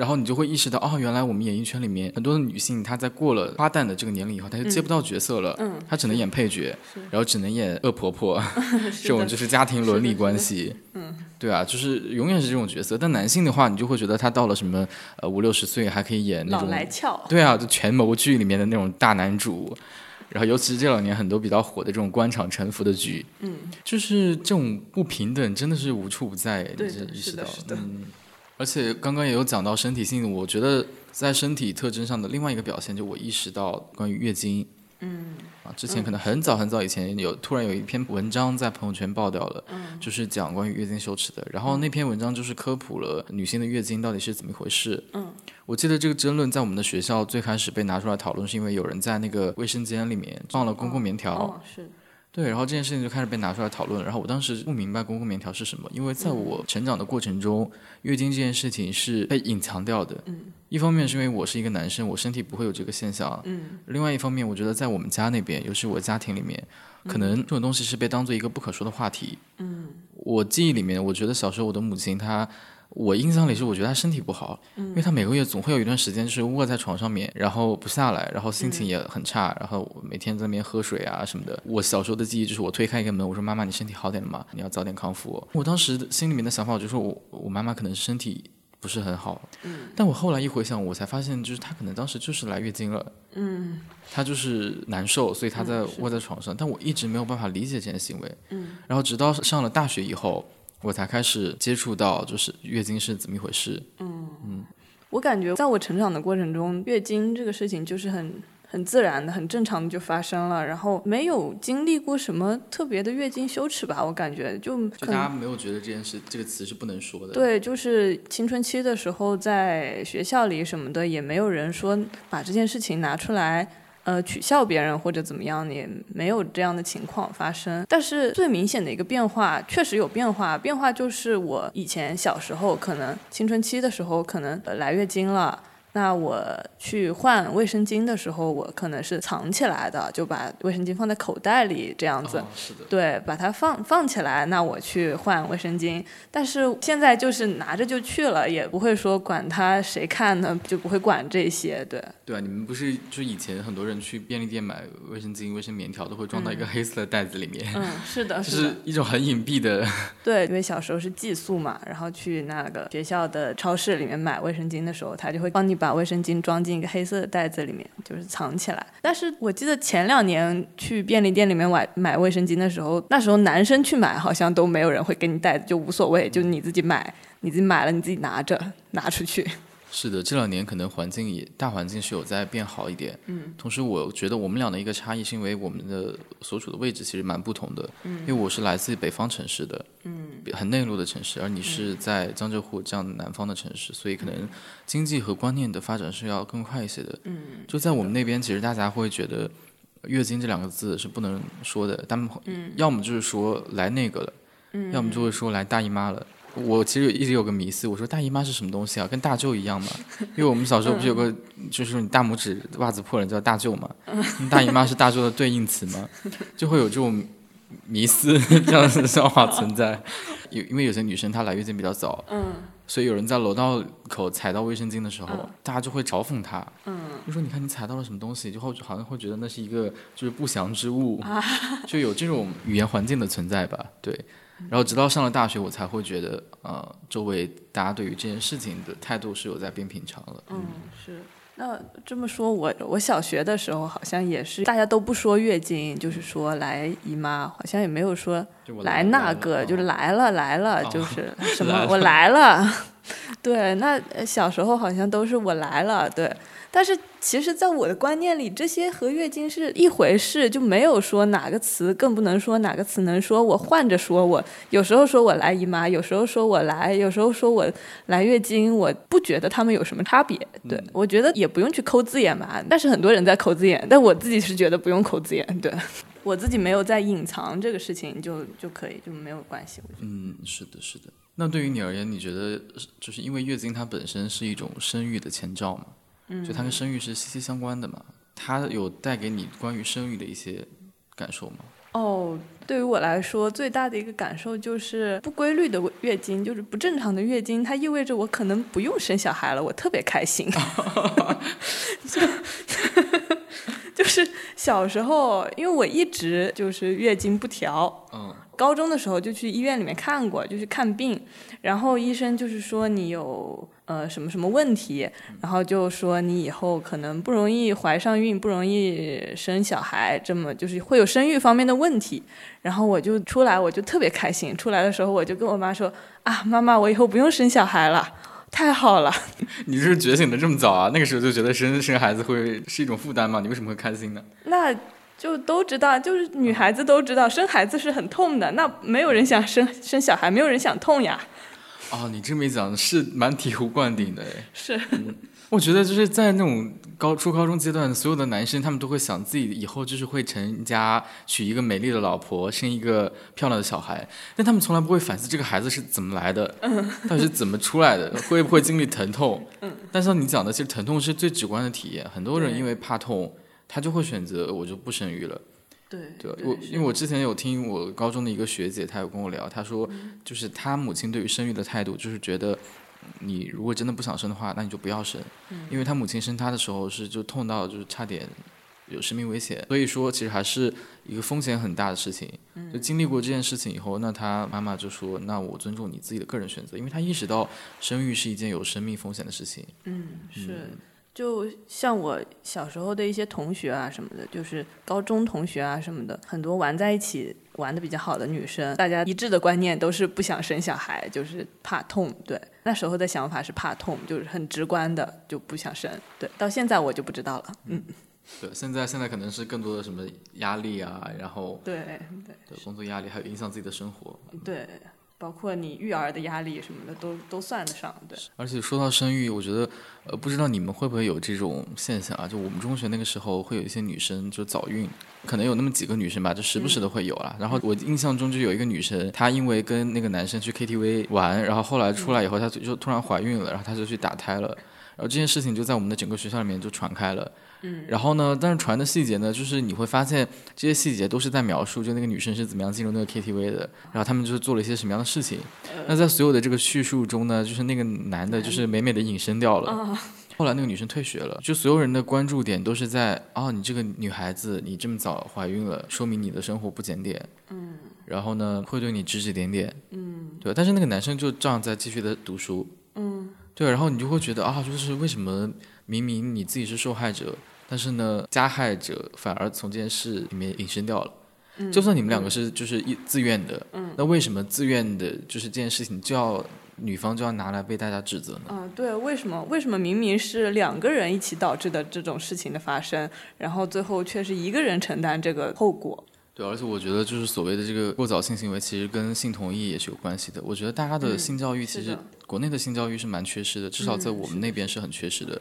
然后你就会意识到，哦，原来我们演艺圈里面很多的女性，她在过了花旦的这个年龄以后，她就接不到角色了，嗯，她只能演配角，然后只能演恶婆婆，这种就是家庭伦理关系，嗯，对啊，就是永远是这种角色。但男性的话，你就会觉得他到了什么呃五六十岁还可以演那种老来俏，对啊，就权谋剧里面的那种大男主。然后尤其是这两年很多比较火的这种官场沉浮的剧，嗯，就是这种不平等真的是无处不在，对是的，是的，嗯。而且刚刚也有讲到身体性，我觉得在身体特征上的另外一个表现，就我意识到关于月经，嗯，啊，之前可能很早很早以前有突然有一篇文章在朋友圈爆掉了，嗯，就是讲关于月经羞耻的，然后那篇文章就是科普了女性的月经到底是怎么一回事，嗯，我记得这个争论在我们的学校最开始被拿出来讨论，是因为有人在那个卫生间里面放了公共棉条，哦，是。对，然后这件事情就开始被拿出来讨论。然后我当时不明白公共棉条是什么，因为在我成长的过程中，月经这件事情是被隐藏掉的。嗯，一方面是因为我是一个男生，我身体不会有这个现象。嗯，另外一方面，我觉得在我们家那边，尤其我家庭里面，可能这种东西是被当做一个不可说的话题。嗯，我记忆里面，我觉得小时候我的母亲她。我印象里是，我觉得他身体不好，因为他每个月总会有一段时间就是卧在床上面，然后不下来，然后心情也很差，然后每天在那边喝水啊什么的。我小时候的记忆就是，我推开一个门，我说：“妈妈，你身体好点了吗？你要早点康复。”我当时心里面的想法，我就说我我妈妈可能身体不是很好，但我后来一回想，我才发现，就是她可能当时就是来月经了，嗯，她就是难受，所以她在卧在床上，但我一直没有办法理解这件行为，嗯，然后直到上了大学以后。我才开始接触到，就是月经是怎么一回事。嗯嗯，我感觉在我成长的过程中，月经这个事情就是很很自然的、很正常的就发生了，然后没有经历过什么特别的月经羞耻吧。我感觉就就大家没有觉得这件事这个词是不能说的。对，就是青春期的时候，在学校里什么的，也没有人说把这件事情拿出来。呃，取笑别人或者怎么样，也没有这样的情况发生。但是最明显的一个变化，确实有变化。变化就是我以前小时候，可能青春期的时候，可能来月经了。那我去换卫生巾的时候，我可能是藏起来的，就把卫生巾放在口袋里这样子。是的。对，把它放放起来，那我去换卫生巾。但是现在就是拿着就去了，也不会说管他谁看呢，就不会管这些。对。对啊，你们不是就以前很多人去便利店买卫生巾、卫生棉条都会装到一个黑色的袋子里面。嗯，是的，是一种很隐蔽的。对，因为小时候是寄宿嘛，然后去那个学校的超市里面买卫生巾的时候，他就会帮你。把卫生巾装进一个黑色的袋子里面，就是藏起来。但是我记得前两年去便利店里面买买卫生巾的时候，那时候男生去买好像都没有人会给你袋子，就无所谓，就你自己买，你自己买了你自己拿着拿出去。是的，这两年可能环境也大环境是有在变好一点。嗯。同时，我觉得我们俩的一个差异是因为我们的所处的位置其实蛮不同的。嗯。因为我是来自北方城市的，嗯，很内陆的城市，而你是在江浙沪这样南方的城市，所以可能经济和观念的发展是要更快一些的。嗯。就在我们那边，其实大家会觉得“月经”这两个字是不能说的，他们要么就是说来那个了，嗯，要么就会说来大姨妈了。我其实一直有个迷思，我说大姨妈是什么东西啊？跟大舅一样吗？因为我们小时候不是有个，就是说你大拇指袜子破了叫大舅嘛，大姨妈是大舅的对应词嘛，就会有这种迷思 这样的笑话存在。有因为有些女生她来月经比较早，嗯所以有人在楼道口踩到卫生巾的时候，嗯大家就会嘲讽她，嗯就说你看你踩到了什么东西，就会好像会觉得那是一个就是不祥之物，啊就有这种语言环境的存在吧。对，然后直到上了大学，我才会觉得呃，周围大家对于这件事情的态度是有在变平常了。嗯，是。那这么说，我我小学的时候好像也是，大家都不说月经，就是说来姨妈，好像也没有说就来了那个，了就是来了来了，哦就是什么我来了。对，那呃小时候好像都是我来了，对。但是其实，在我的观念里，这些和月经是一回事，就没有说哪个词更不能说，哪个词能说。我换着说，我有时候说我来姨妈，有时候说我来，有时候说我来月经，我不觉得他们有什么差别。对、我觉得也不用去抠字眼吧，但是很多人在抠字眼，但我自己是觉得不用抠字眼。对 我自己没有在隐藏这个事情就，就可以，就没有关系。我觉得嗯，是的，是的。那对于你而言，你觉得就是因为月经它本身是一种生育的前兆嘛？嗯，就它跟生育是息息相关的嘛？它有带给你关于生育的一些感受吗？哦，对于我来说，最大的一个感受就是不规律的月经，就是不正常的月经，它意味着我可能不用生小孩了，我特别开心。就 就是小时候，因为我一直就是月经不调，嗯高中的时候就去医院里面看过，就去看病，然后医生就是说你有呃什么什么问题，然后就说你以后可能不容易怀上孕，不容易生小孩，这么就是会有生育方面的问题。然后我就出来，我就特别开心。出来的时候我就跟我妈说啊，妈妈，我以后不用生小孩了。太好了，你这是觉醒的这么早啊？那个时候就觉得生生孩子会是一种负担吗？你为什么会开心呢？那就都知道，就是女孩子都知道生孩子是很痛的，那没有人想生生小孩，没有人想痛呀。哦，你这么一讲是蛮醍醐灌顶的哎。是，我觉得就是在那种高初高中阶段，所有的男生他们都会想自己以后就是会成家，娶一个美丽的老婆，生一个漂亮的小孩，但他们从来不会反思这个孩子是怎么来的，到底是怎么出来的，会不会经历疼痛。嗯但像你讲的，其实疼痛是最直观的体验。很多人因为怕痛，他就会选择我就不生育了。对对，我因为我之前有听我高中的一个学姐，她有跟我聊，她说就是她母亲对于生育的态度，就是觉得你如果真的不想生的话，那你就不要生，因为她母亲生她的时候是就痛到就是差点有生命危险，所以说其实还是一个风险很大的事情。就经历过这件事情以后，那她妈妈就说，那我尊重你自己的个人选择，因为她意识到生育是一件有生命风险的事情。嗯，是，就像我小时候的一些同学啊什么的，就是高中同学啊什么的，很多玩在一起玩的比较好的女生，大家一致的观念都是不想生小孩，就是怕痛。对，那时候的想法是怕痛，就是很直观的就不想生。对，到现在我就不知道了。嗯，对，现在现在可能是更多的什么压力啊，然后对对对工作压力，还有影响自己的生活。对，包括你育儿的压力什么的都都算得上。对，而且说到生育，我觉得，呃，不知道你们会不会有这种现象啊？就我们中学那个时候，会有一些女生就早孕，可能有那么几个女生吧，就时不时的会有啦。然后我印象中就有一个女生，她因为跟那个男生去 KTV 玩，然后后来出来以后，她就就突然怀孕了，然后她就去打胎了。然后这件事情就在我们的整个学校里面就传开了。嗯。然后呢，但是传的细节呢，就是你会发现这些细节都是在描述，就那个女生是怎么样进入那个 KTV 的，然后他们就是做了一些什么样的事情。那在所有的这个叙述中呢，就是那个男的，就是美美的隐身掉了。后来那个女生退学了，就所有人的关注点都是在哦，你这个女孩子，你这么早怀孕了，说明你的生活不检点。嗯。然后呢，会对你指指点点。嗯。对，但是那个男生就这样在继续的读书。嗯。对，然后你就会觉得啊，就是为什么明明你自己是受害者，但是呢，加害者反而从这件事里面隐身掉了。就算你们两个是就是一自愿的，那为什么自愿的，就是这件事情就要女方就要拿来被大家指责呢？嗯，对，为什么？为什么明明是两个人一起导致的这种事情的发生，然后最后却是一个人承担这个后果？对，而且我觉得就是所谓的这个过早性行为，其实跟性同意也是有关系的。我觉得大家的性教育其实国内的性教育是蛮缺失的，至少在我们那边是很缺失的。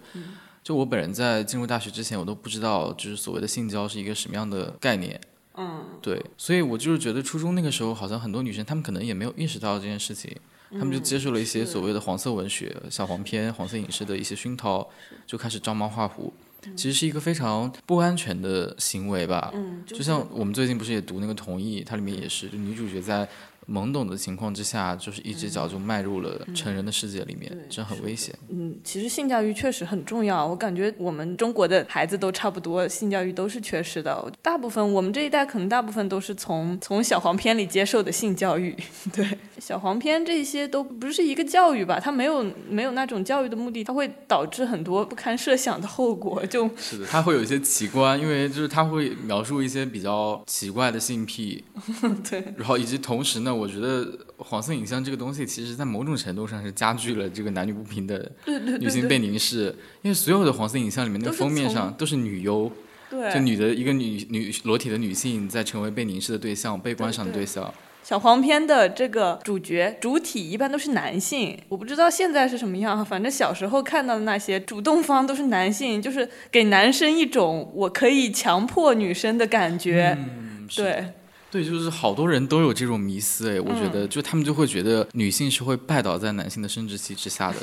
就我本人在进入大学之前，我都不知道就是所谓的性交是一个什么样的概念。嗯，对，所以我就是觉得初中那个时候，好像很多女生她们可能也没有意识到这件事情，她们就接受了一些所谓的黄色文学、小黄片、黄色影视的一些熏陶，就开始照猫画虎。其实是一个非常不安全的行为吧。嗯，就像我们最近不是也读那个《同意》，它里面也是，就女主角在懵懂的情况之下，就是一只脚就迈入了成人的世界里面，这很危险。嗯，其实性教育确实很重要。我感觉我们中国的孩子都差不多，性教育都是缺失的。大部分我们这一代可能大部分都是从从小黄片里接受的性教育。对，小黄片这些都不是一个教育吧？它没有没有那种教育的目的，它会导致很多不堪设想的后果。就是的，它会有一些奇观，因为就是它会描述一些比较奇怪的性癖。对，然后以及同时呢，我觉得黄色影像这个东西，其实在某种程度上是加剧了这个男女不平的女性被凝视，因为所有的黄色影像里面那个封面上都是女优，对，就女的一个女女裸体的女性在成为被凝视的对象、被观赏的对象。小黄片的这个主角主体一般都是男性，我不知道现在是什么样，反正小时候看到的那些主动方都是男性，就是给男生一种我可以强迫女生的感觉，嗯对。对，就是好多人都有这种迷思哎，我觉得就他们就会觉得女性是会拜倒在男性的生殖器之下的。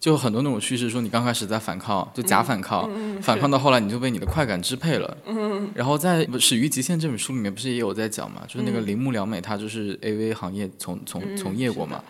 就很多那种叙事说，你刚开始在反抗，就假反抗，反抗到后来你就被你的快感支配了。嗯然后在《始于极限》这本书里面不是也有在讲嘛？就是那个铃木良美，她就是 AV 行业从从从业过嘛，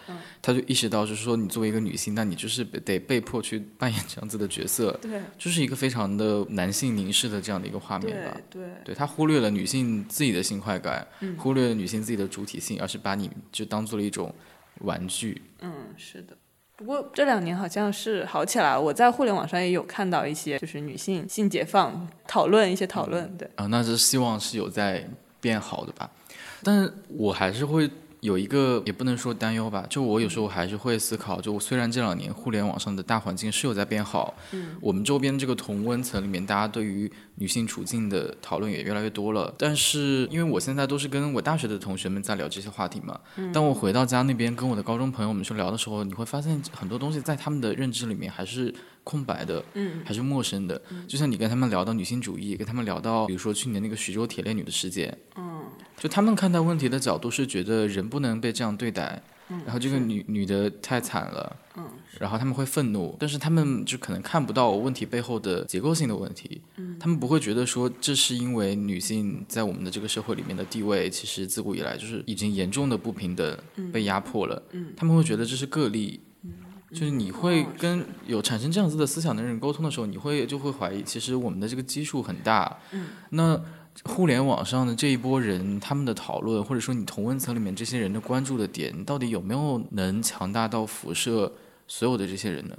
她就意识到就是说，你作为一个女性，那你就是得被迫去扮演这样子的角色，对，就是一个非常的男性凝视的这样的一个画面吧。对，对他忽略了女性自己的性快感，忽略了女性自己的主体性，而是把你就当做了一种玩具。嗯，是的。不过这两年好像是好起来了，我在互联网上也有看到一些，就是女性性解放讨论一些讨论，对啊，那是希望是有在变好的吧，但是我还是会。有一个也不能说担忧吧，就我有时候还是会思考，就虽然这两年互联网上的大环境是有在变好，嗯，我们周边这个同温层里面，大家对于女性处境的讨论也越来越多了，但是因为我现在都是跟我大学的同学们在聊这些话题嘛，嗯。当我回到家那边跟我的高中朋友们去聊的时候，你会发现很多东西在他们的认知里面还是空白的，嗯，还是陌生的，就像你跟他们聊到女性主义，跟他们聊到比如说去年那个徐州铁链女的事件，嗯。就他们看待问题的角度是觉得人不能被这样对待，然后这个女女的太惨了，嗯。然后他们会愤怒，但是他们就可能看不到问题背后的结构性的问题，嗯。他们不会觉得说这是因为女性在我们的这个社会里面的地位其实自古以来就是已经严重的不平等，被压迫了，嗯。他们会觉得这是个例，就是你会跟有产生这样子的思想的人沟通的时候，你会就会怀疑其实我们的这个基数很大，嗯那。互联网上的这一波人，他们的讨论，或者说你同温层里面这些人的关注的点，到底有没有能强大到辐射所有的这些人呢？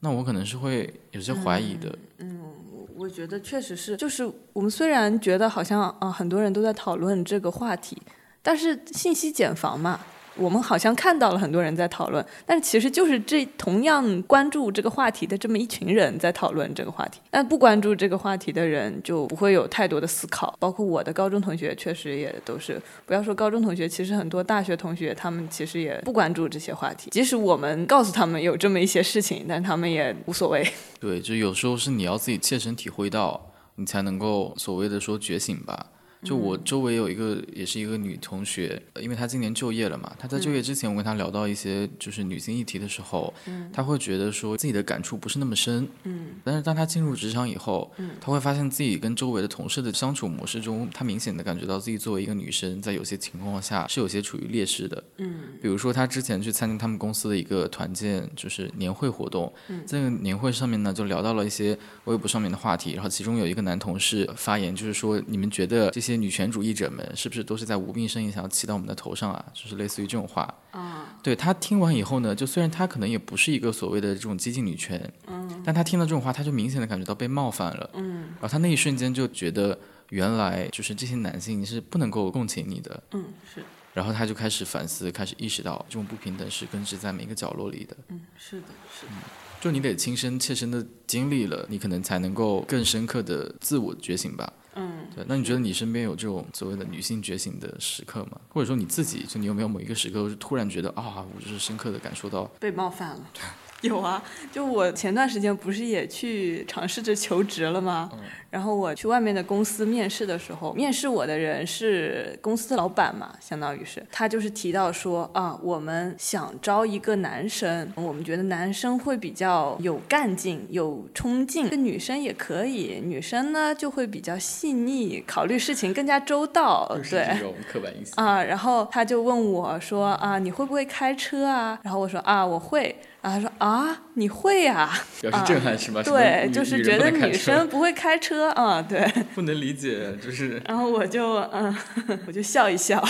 那我可能是会有些怀疑的。嗯，我我觉得确实是，就是我们虽然觉得好像啊很多人都在讨论这个话题，但是信息茧房嘛。我们好像看到了很多人在讨论，但其实就是这同样关注这个话题的这么一群人在讨论这个话题。但不关注这个话题的人就不会有太多的思考。包括我的高中同学，确实也都是。不要说高中同学，其实很多大学同学，他们其实也不关注这些话题。即使我们告诉他们有这么一些事情，但他们也无所谓。对，就有时候是你要自己切身体会到，你才能够所谓的说觉醒吧。就我周围有一个，也是一个女同学，因为她今年就业了嘛。她在就业之前，我跟她聊到一些就是女性议题的时候，她会觉得说自己的感触不是那么深。嗯。但是当她进入职场以后，她会发现自己跟周围的同事的相处模式中，她明显的感觉到自己作为一个女生，在有些情况下是有些处于劣势的。嗯。比如说，她之前去参加他们公司的一个团建，就是年会活动。在那个年会上面呢，就聊到了一些微博上面的话题。然后其中有一个男同事发言，就是说你们觉得这些。些女权主义者们是不是都是在无病呻吟，想要骑到我们的头上啊？就是类似于这种话。啊，对他听完以后呢，就虽然他可能也不是一个所谓的这种激进女权，嗯，但他听到这种话，他就明显的感觉到被冒犯了，嗯，然后他那一瞬间就觉得，原来就是这些男性是不能够共情你的，嗯，是。然后他就开始反思，开始意识到这种不平等是根植在每个角落里的，嗯，是的，是的。就你得亲身切身的经历了，你可能才能够更深刻的自我觉醒吧。嗯，对。那你觉得你身边有这种所谓的女性觉醒的时刻吗？或者说你自己，就你有没有某一个时刻是突然觉得啊，我就是深刻的感受到被冒犯了？有啊，就我前段时间不是也去尝试着求职了吗？然后我去外面的公司面试的时候，面试我的人是公司的老板嘛，相当于是他就是提到说啊，我们想招一个男生，我们觉得男生会比较有干劲、有冲劲，女生也可以，女生呢就会比较细腻，考虑事情更加周到，对，这种刻板印象啊。然后他就问我说啊，你会不会开车啊？然后我说啊，我会。然后他说啊，你会呀？表示震撼是吗？对，就是觉得女生不会开车啊，对。不能理解，就是。然后我就嗯，我就笑一笑。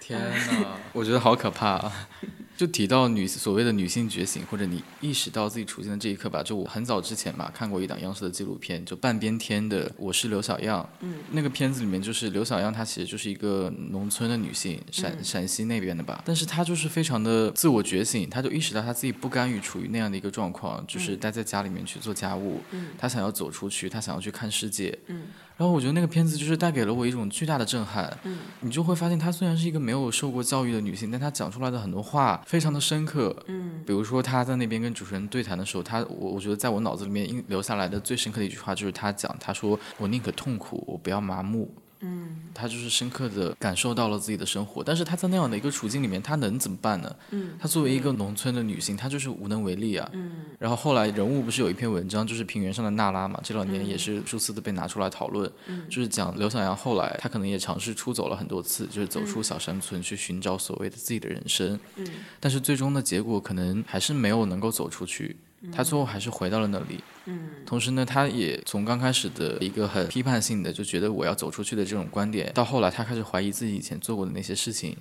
天哪，我觉得好可怕啊。就提到女所谓的女性觉醒，或者你意识到自己处境的这一刻吧。就我很早之前吧，看过一档央视的纪录片，就半边天的《我是刘小样》。嗯。那个片子里面就是刘小样，她其实就是一个农村的女性，陕陕西那边的吧。但是她就是非常的自我觉醒，她就意识到她自己不甘于处于那样的一个状况，就是待在家里面去做家务。嗯。她想要走出去，她想要去看世界。嗯。然后我觉得那个片子就是带给了我一种巨大的震撼。嗯，你就会发现她虽然是一个没有受过教育的女性，但她讲出来的很多话非常的深刻。嗯，比如说她在那边跟主持人对谈的时候，她我我觉得在我脑子里面留下来的最深刻的一句话就是她讲，她说我宁可痛苦，我不要麻木。嗯，他就是深刻的感受到了自己的生活，但是他在那样的一个处境里面，他能怎么办呢？嗯，他作为一个农村的女性，她就是无能为力啊。嗯，然后后来人物不是有一篇文章，就是平原上的娜拉嘛，这两年也是数次的被拿出来讨论，就是讲刘小阳后来他可能也尝试出走了很多次，就是走出小山村去寻找所谓的自己的人生，嗯，但是最终的结果可能还是没有能够走出去。他最后还是回到了那里，嗯，同时呢，他也从刚开始的一个很批判性的，就觉得我要走出去的这种观点，到后来他开始怀疑自己以前做过的那些事情，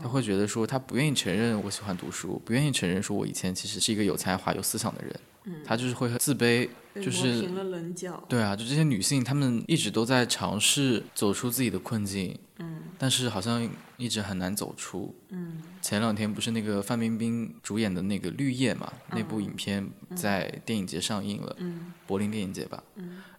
他会觉得说他不愿意承认我喜欢读书，不愿意承认说我以前其实是一个有才华、有思想的人，他就是会自卑，就是对啊，就这些女性，她们一直都在尝试走出自己的困境，嗯，但是好像一直很难走出，嗯。前两天不是那个范冰冰主演的那个《绿叶》嘛？那部影片在电影节上映了，柏林电影节吧。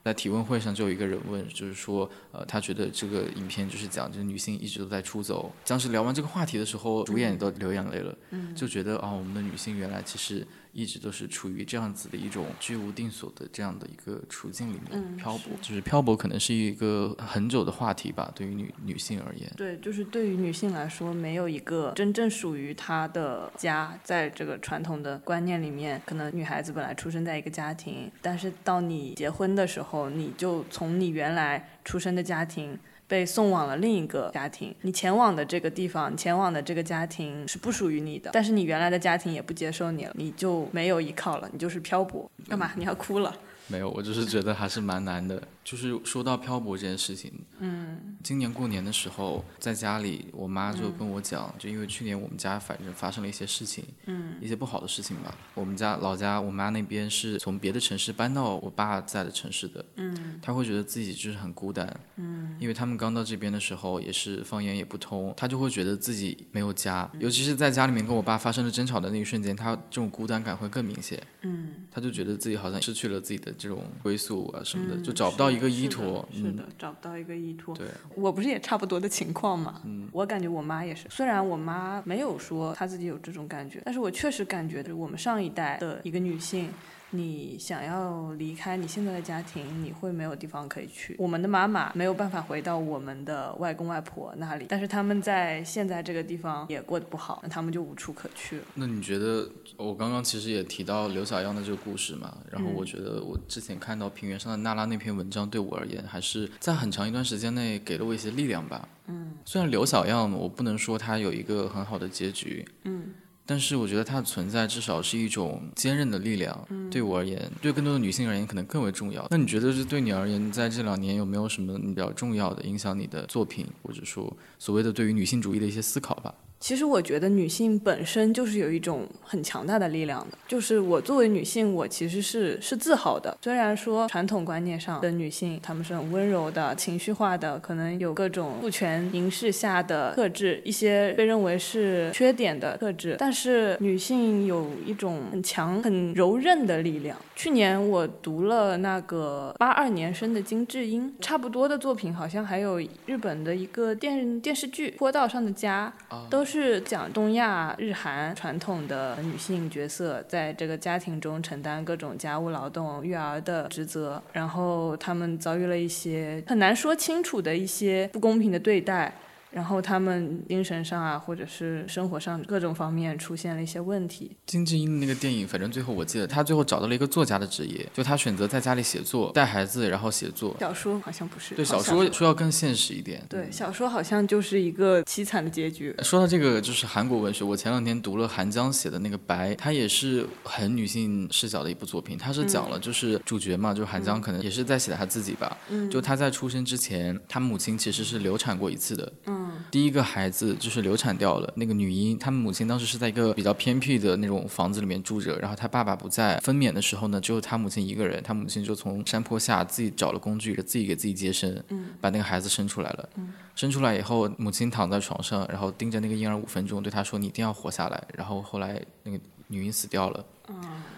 在提问会上就有一个人问，就是说，呃，他觉得这个影片就是讲，就是女性一直都在出走。当时聊完这个话题的时候，主演都流眼泪了，就觉得啊，我们的女性原来其实一直都是处于这样子的一种居无定所的这样的一个处境里面漂泊。就是漂泊可能是一个很久的话题吧，对于女女性而言。对，就是对于女性来说，没有一个真正属于她的家。在这个传统的观念里面，可能女孩子本来出生在一个家庭，但是到你结婚的时候。你就从你原来出生的家庭被送往了另一个家庭，你前往的这个地方，前往的这个家庭是不属于你的，但是你原来的家庭也不接受你了，你就没有依靠了，你就是漂泊。干嘛？你要哭了？没有，我就是觉得还是蛮难的。就是说到漂泊这件事情，嗯，今年过年的时候在家里，我妈就跟我讲，就因为去年我们家反正发生了一些事情，嗯，一些不好的事情吧。我们家老家，我妈那边是从别的城市搬到我爸在的城市的，嗯，她会觉得自己就是很孤单，嗯，因为他们刚到这边的时候也是方言也不通，她就会觉得自己没有家，尤其是在家里面跟我爸发生了争吵的那一瞬间，她这种孤单感会更明显，嗯，她就觉得自己好像失去了自己的这种归宿啊什么的，就找不到一。一个依托，是的，找不到一个依托。对，我不是也差不多的情况嘛。嗯，我感觉我妈也是，虽然我妈没有说她自己有这种感觉，但是我确实感觉，就是我们上一代的一个女性。你想要离开你现在的家庭，你会没有地方可以去。我们的妈妈没有办法回到我们的外公外婆那里，但是他们在现在这个地方也过得不好，那他们就无处可去了。那你觉得，我刚刚其实也提到刘小样的这个故事嘛？然后我觉得我之前看到平原上的娜拉那篇文章，对我而言还是在很长一段时间内给了我一些力量吧。嗯，虽然刘小样，我不能说他有一个很好的结局。嗯。但是我觉得它的存在至少是一种坚韧的力量，对我而言，对更多的女性而言可能更为重要。那你觉得是对你而言，在这两年有没有什么比较重要的影响你的作品，或者说所谓的对于女性主义的一些思考吧？其实我觉得女性本身就是有一种很强大的力量的。就是我作为女性，我其实是是自豪的。虽然说传统观念上的女性，她们是很温柔的、情绪化的，可能有各种父权凝视下的特质，一些被认为是缺点的特质。但是女性有一种很强、很柔韧的力量。去年我读了那个八二年生的金智英，差不多的作品好像还有日本的一个电电视剧《坡道上的家》，都。是讲东亚、日韩传统的女性角色在这个家庭中承担各种家务劳动、育儿的职责，然后她们遭遇了一些很难说清楚的一些不公平的对待。然后他们精神上啊，或者是生活上各种方面出现了一些问题。金智英的那个电影，反正最后我记得她最后找到了一个作家的职业，就她选择在家里写作，带孩子，然后写作。小说好像不是。对，小说说要更现实一点。对，小说好像就是一个凄惨的结局。说到这个，就是韩国文学，我前两天读了韩江写的那个《白》，它也是很女性视角的一部作品。它是讲了，就是主角嘛，就是韩江，可能也是在写他自己吧。嗯。就他在出生之前，他母亲其实是流产过一次的。嗯。第一个孩子就是流产掉了，那个女婴，他们母亲当时是在一个比较偏僻的那种房子里面住着，然后她爸爸不在，分娩的时候呢，只有他母亲一个人，她母亲就从山坡下自己找了工具，自己给自己接生，把那个孩子生出来了。生出来以后，母亲躺在床上，然后盯着那个婴儿五分钟，对他说：“你一定要活下来。”然后后来那个女婴死掉了。嗯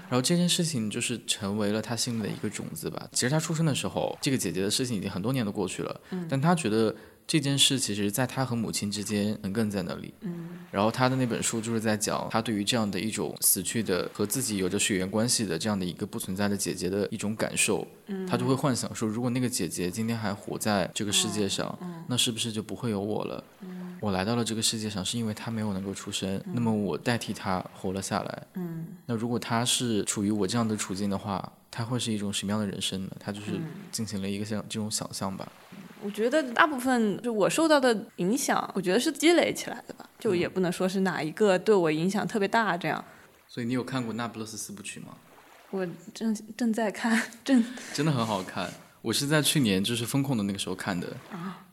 然后这件事情就是成为了他心里的一个种子吧。其实他出生的时候，这个姐姐的事情已经很多年都过去了，但他觉得。这件事其实，在他和母亲之间，能更在那里。嗯，然后他的那本书就是在讲他对于这样的一种死去的和自己有着血缘关系的这样的一个不存在的姐姐的一种感受。嗯，他就会幻想说，如果那个姐姐今天还活在这个世界上，那是不是就不会有我了？嗯，我来到了这个世界上是因为她没有能够出生，那么我代替她活了下来。嗯，那如果她是处于我这样的处境的话，她会是一种什么样的人生呢？他就是进行了一个像这种想象吧。我觉得大部分就我受到的影响，我觉得是积累起来的吧，就也不能说是哪一个对我影响特别大这样。所以你有看过《那不勒斯四部曲》吗？我正正在看，正真的很好看。我是在去年就是风控的那个时候看的。啊。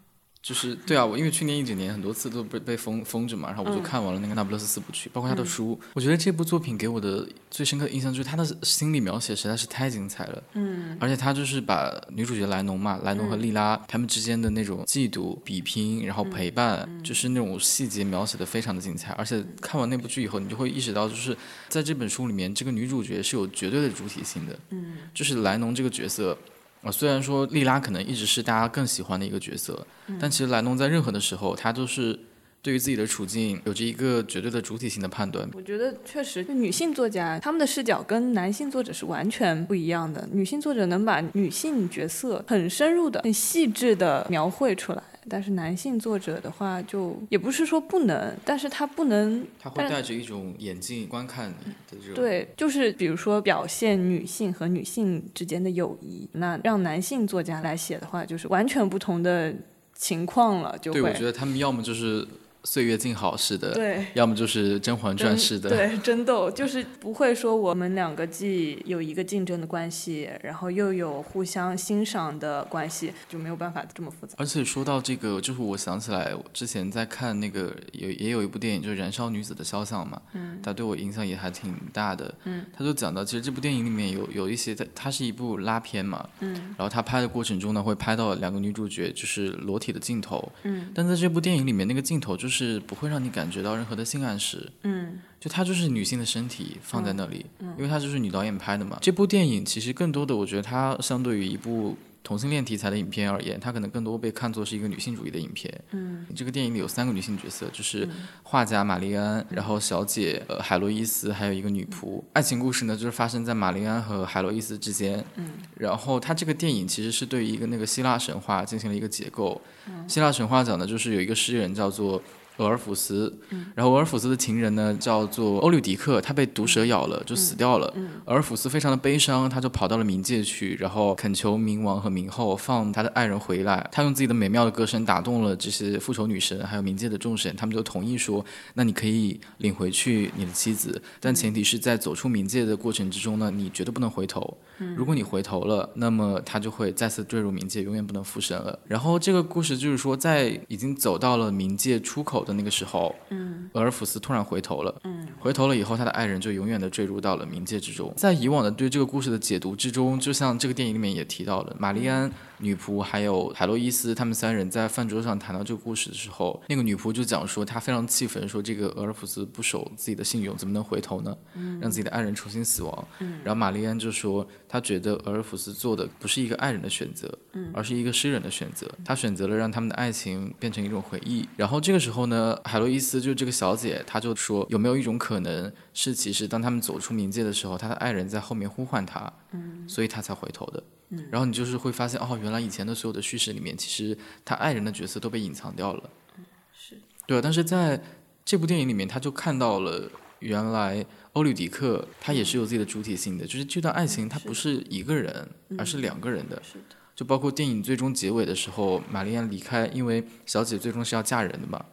就是对啊，我因为去年一整年很多次都被被封封着嘛，然后我就看完了那个《那不勒斯四部曲》，包括他的书。我觉得这部作品给我的最深刻的印象就是他的心理描写实在是太精彩了。嗯，而且他就是把女主角莱农嘛，莱农和莉拉他们之间的那种嫉妒、比拼，然后陪伴，就是那种细节描写的非常的精彩。而且看完那部剧以后，你就会意识到，就是在这本书里面，这个女主角是有绝对的主体性的。嗯，就是莱农这个角色。啊，虽然说莉拉可能一直是大家更喜欢的一个角色，但其实莱农在任何的时候，他都是对于自己的处境有着一个绝对的主体性的判断。我觉得确实，就女性作家他们的视角跟男性作者是完全不一样的。女性作者能把女性角色很深入的、很细致的描绘出来。但是男性作者的话，就也不是说不能，但是他不能，他会带着一种眼镜观看你的这种。对，就是比如说表现女性和女性之间的友谊，那让男性作家来写的话，就是完全不同的情况了。就对，我觉得他们要么就是。岁月静好似的，对，要么就是《甄嬛传》似的，对，争斗就是不会说我们两个既有一个竞争的关系，然后又有互相欣赏的关系，就没有办法这么复杂。而且说到这个，就是我想起来之前在看那个有也有一部电影，就是《燃烧女子的肖像》嘛，嗯，它对我影响也还挺大的，嗯，他就讲到其实这部电影里面有有一些它它是一部拉片嘛，嗯，然后他拍的过程中呢会拍到两个女主角就是裸体的镜头，嗯，但在这部电影里面那个镜头就是。是不会让你感觉到任何的性暗示，嗯，就它就是女性的身体放在那里，嗯，因为它就是女导演拍的嘛。这部电影其实更多的，我觉得它相对于一部同性恋题材的影片而言，它可能更多被看作是一个女性主义的影片。嗯，这个电影里有三个女性角色，就是画家玛丽安，然后小姐呃海洛伊斯，还有一个女仆。爱情故事呢，就是发生在玛丽安和海洛伊斯之间。嗯，然后它这个电影其实是对于一个那个希腊神话进行了一个解构。希腊神话讲的就是有一个诗人叫做。俄尔甫斯，然后俄尔甫斯的情人呢叫做欧律狄克，他被毒蛇咬了，就死掉了。俄尔甫斯非常的悲伤，他就跑到了冥界去，然后恳求冥王和冥后放他的爱人回来。他用自己的美妙的歌声打动了这些复仇女神，还有冥界的众神，他们就同意说，那你可以领回去你的妻子，但前提是在走出冥界的过程之中呢，你绝对不能回头。如果你回头了，那么他就会再次坠入冥界，永远不能复生了。然后这个故事就是说，在已经走到了冥界出口的那个时候，嗯，俄尔甫斯突然回头了，嗯，回头了以后，他的爱人就永远的坠入到了冥界之中。在以往的对这个故事的解读之中，就像这个电影里面也提到了，玛丽安。女仆还有海洛伊斯，他们三人在饭桌上谈到这个故事的时候，那个女仆就讲说，她非常气愤，说这个俄尔甫斯不守自己的信用，怎么能回头呢？让自己的爱人重新死亡。然后玛丽安就说，她觉得俄尔甫斯做的不是一个爱人的选择，而是一个诗人的选择。他选择了让他们的爱情变成一种回忆。然后这个时候呢，海洛伊斯就这个小姐，她就说有没有一种可能是，其实当他们走出冥界的时候，他的爱人在后面呼唤他，嗯，所以他才回头的。嗯，然后你就是会发现，哦，原来以前的所有的叙事里面，其实他爱人的角色都被隐藏掉了。嗯，是对啊，但是在这部电影里面，他就看到了原来欧律狄克他也是有自己的主体性的，就是这段爱情它不是一个人，而是两个人的。是的。就包括电影最终结尾的时候，玛丽安离开，因为小姐最终是要嫁人的嘛。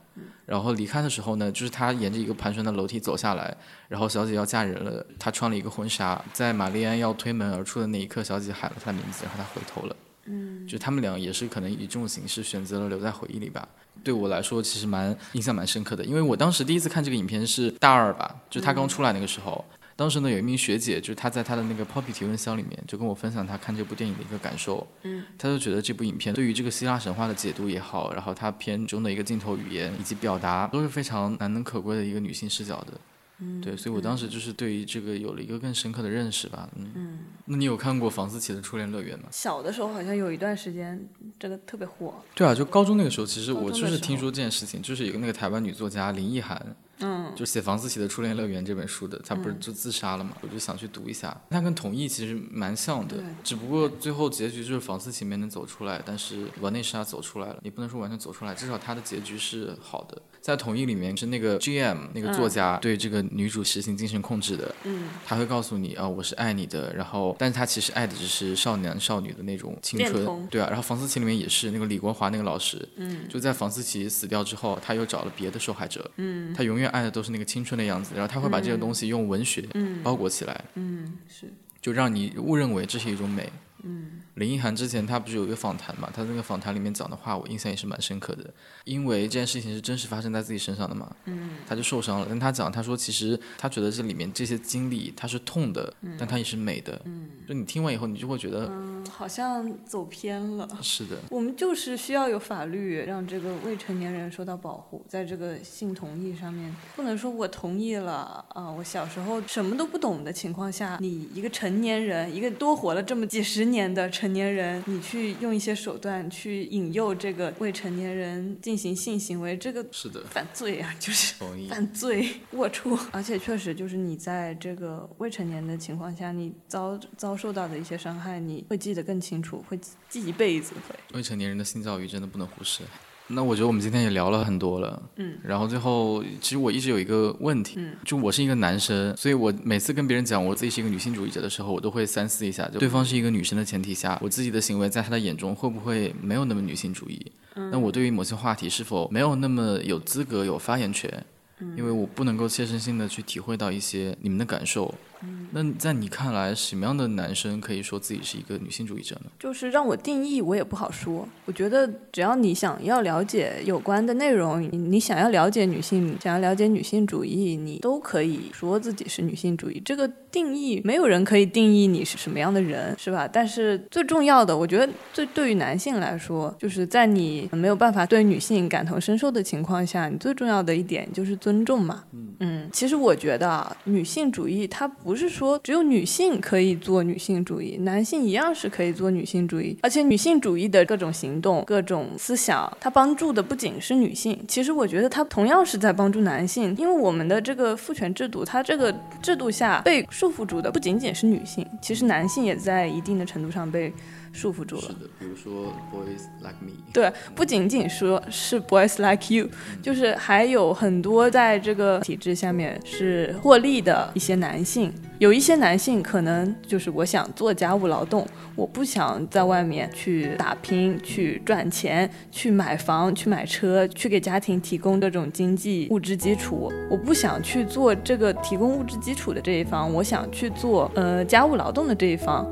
然后离开的时候呢，就是她沿着一个盘旋的楼梯走下来，然后小姐要嫁人了，她穿了一个婚纱，在玛丽安要推门而出的那一刻，小姐喊了她的名字，然后她回头了。嗯，就他们俩也是可能以这种形式选择了留在回忆里吧。对我来说，其实蛮印象蛮深刻的，因为我当时第一次看这个影片是大二吧，就他刚出来那个时候。当时呢，有一名学姐，就是她在她的那个 Poppy 提问箱里面，就跟我分享她看这部电影的一个感受。嗯，她就觉得这部影片对于这个希腊神话的解读也好，然后它片中的一个镜头语言以及表达都是非常难能可贵的一个女性视角的。嗯，对，所以我当时就是对于这个有了一个更深刻的认识吧。嗯，那你有看过房思琪的《初恋乐园》吗？小的时候好像有一段时间这个特别火。对啊，就高中那个时候，其实我就是听说这件事情，就是有个那个台湾女作家林奕涵，嗯，就写房思琪的《初恋乐园》这本书的，他不是就自杀了嘛？我就想去读一下。他跟同意其实蛮像的对，只不过最后结局就是房思琪没能走出来，但是瓦内莎走出来了。也不能说完全走出来，至少她的结局是好的。在同意里面是那个 GM 那个作家对这个女主实行精神控制的，嗯，他会告诉你啊、我是爱你的，然后，但是他其实爱的只是少年少女的那种青春，对啊。然后房思琪里面也是那个李国华那个老师，嗯，就在房思琪死掉之后，他又找了别的受害者，嗯，他永远爱的都是那个青春的样子，然后他会把这个东西用文学嗯。包裹起来，嗯是，就让你误认为这是一种美。嗯林奕涵之前他不是有一个访谈嘛？他那个访谈里面讲的话，我印象也是蛮深刻的，因为这件事情是真实发生在自己身上的嘛。嗯他就受伤了，但他讲，他说其实他觉得这里面这些经历他是痛的，但他也是美的。嗯就你听完以后，你就会觉得、嗯，好像走偏了。是的，我们就是需要有法律让这个未成年人受到保护，在这个性同意上面，不能说我同意了啊，我小时候什么都不懂的情况下，你一个成年人，一个多活了这么几十年的成年人，你去用一些手段去引诱这个未成年人进行性行为，这个是的，犯罪啊，就是。犯罪龌龊，而且确实就是你在这个未成年的情况下，你遭遭受到的一些伤害，你会记得更清楚，会记记一辈子会。未成年人的性教育真的不能忽视。那我觉得我们今天也聊了很多了，嗯，然后最后其实我一直有一个问题，嗯，就我是一个男生，所以我每次跟别人讲我自己是一个女性主义者的时候，我都会三思一下，就对方是一个女生的前提下，我自己的行为在他的眼中会不会没有那么女性主义？嗯那我对于某些话题是否没有那么有资格有发言权？嗯因为我不能够切身性的去体会到一些你们的感受。嗯那在你看来，什么样的男生可以说自己是一个女性主义者呢？就是让我定义，我也不好说。我觉得只要你想要了解有关的内容，你你想要了解女性，想要了解女性主义，你都可以说自己是女性主义。这个定义，没有人可以定义你是什么样的人，是吧？但是最重要的，我觉得最对于男性来说，就是在你没有办法对女性感同身受的情况下，你最重要的一点就是尊重嘛。嗯，其实我觉得啊，女性主义它不不是说只有女性可以做女性主义，男性一样是可以做女性主义。而且女性主义的各种行动、各种思想，它帮助的不仅是女性，其实我觉得它同样是在帮助男性，因为我们的这个父权制度，它这个制度下被束缚住的不仅仅是女性，其实男性也在一定的程度上被束缚住了。是的，比如说 boys like me。对，不仅仅说是 boys like you，就是还有很多在这个体制下面是获利的一些男性。有一些男性可能就是我想做家务劳动，我不想在外面去打拼、去赚钱、去买房、去买车、去给家庭提供这种经济物质基础。我不想去做这个提供物质基础的这一方，我想去做呃家务劳动的这一方。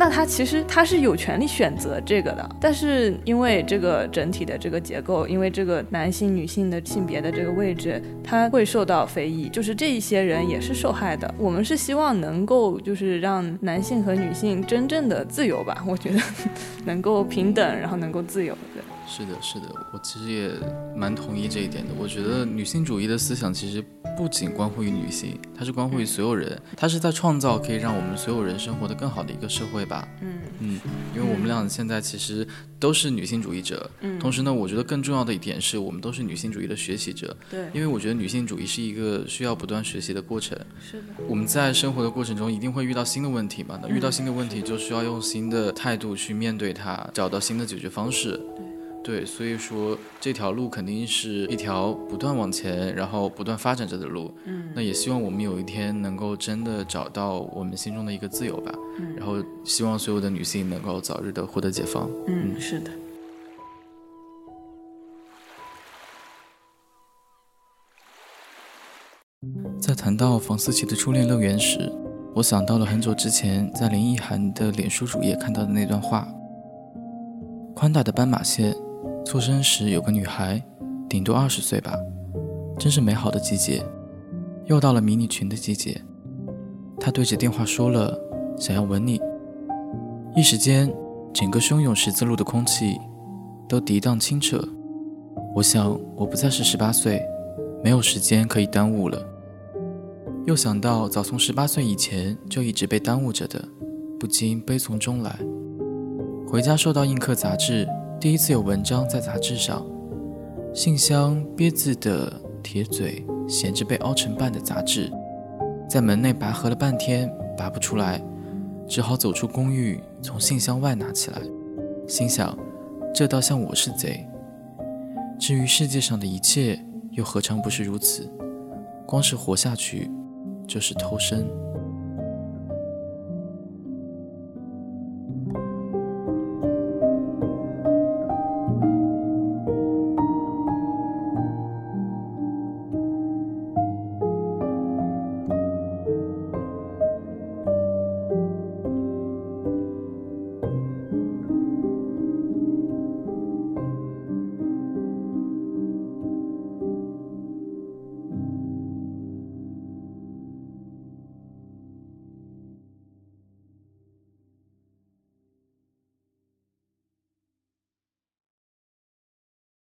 那他其实他是有权利选择这个的，但是因为这个整体的这个结构，因为这个男性、女性的性别的这个位置，他会受到非议，就是这一些人也是受害的。我们是希望能够就是让男性和女性真正的自由吧，我觉得能够平等，然后能够自由。对，是的，是的，我其实也蛮同意这一点的。我觉得女性主义的思想其实不仅关乎于女性，它是关乎于所有人，它是在创造可以让我们所有人生活的更好的一个社会吧。嗯嗯，因为我们俩现在其实都是女性主义者，嗯，同时呢，我觉得更重要的一点是我们都是女性主义的学习者。对，因为我觉得女性主义是一个需要不断学习的过程。是的，我们在生活的过程中一定会遇到新的问题嘛？那遇到新的问题就需要用新的态度去面对它，找到新的解决方式。对，所以说这条路肯定是一条不断往前，然后不断发展着的路。嗯，那也希望我们有一天能够真的找到我们心中的一个自由吧。嗯，然后希望所有的女性能够早日的获得解放。嗯，是的。在谈到房思琪的初恋乐园时，我想到了很久之前在林奕涵的脸书主页看到的那段话：宽大的斑马线。出生时有个女孩，顶多二十岁吧，真是美好的季节。又到了迷你裙的季节，她对着电话说了想要吻你。一时间，整个汹涌十字路的空气都涤荡清澈。我想，我不再是十八岁，没有时间可以耽误了。又想到早从十八岁以前就一直被耽误着的，不禁悲从中来。回家收到映客杂志。第一次有文章在杂志上，信箱憋字的铁嘴衔着被凹成半的杂志，在门内拔河了半天拔不出来，只好走出公寓，从信箱外拿起来，心想：这倒像我是贼。至于世界上的一切，又何尝不是如此？光是活下去，就是偷生。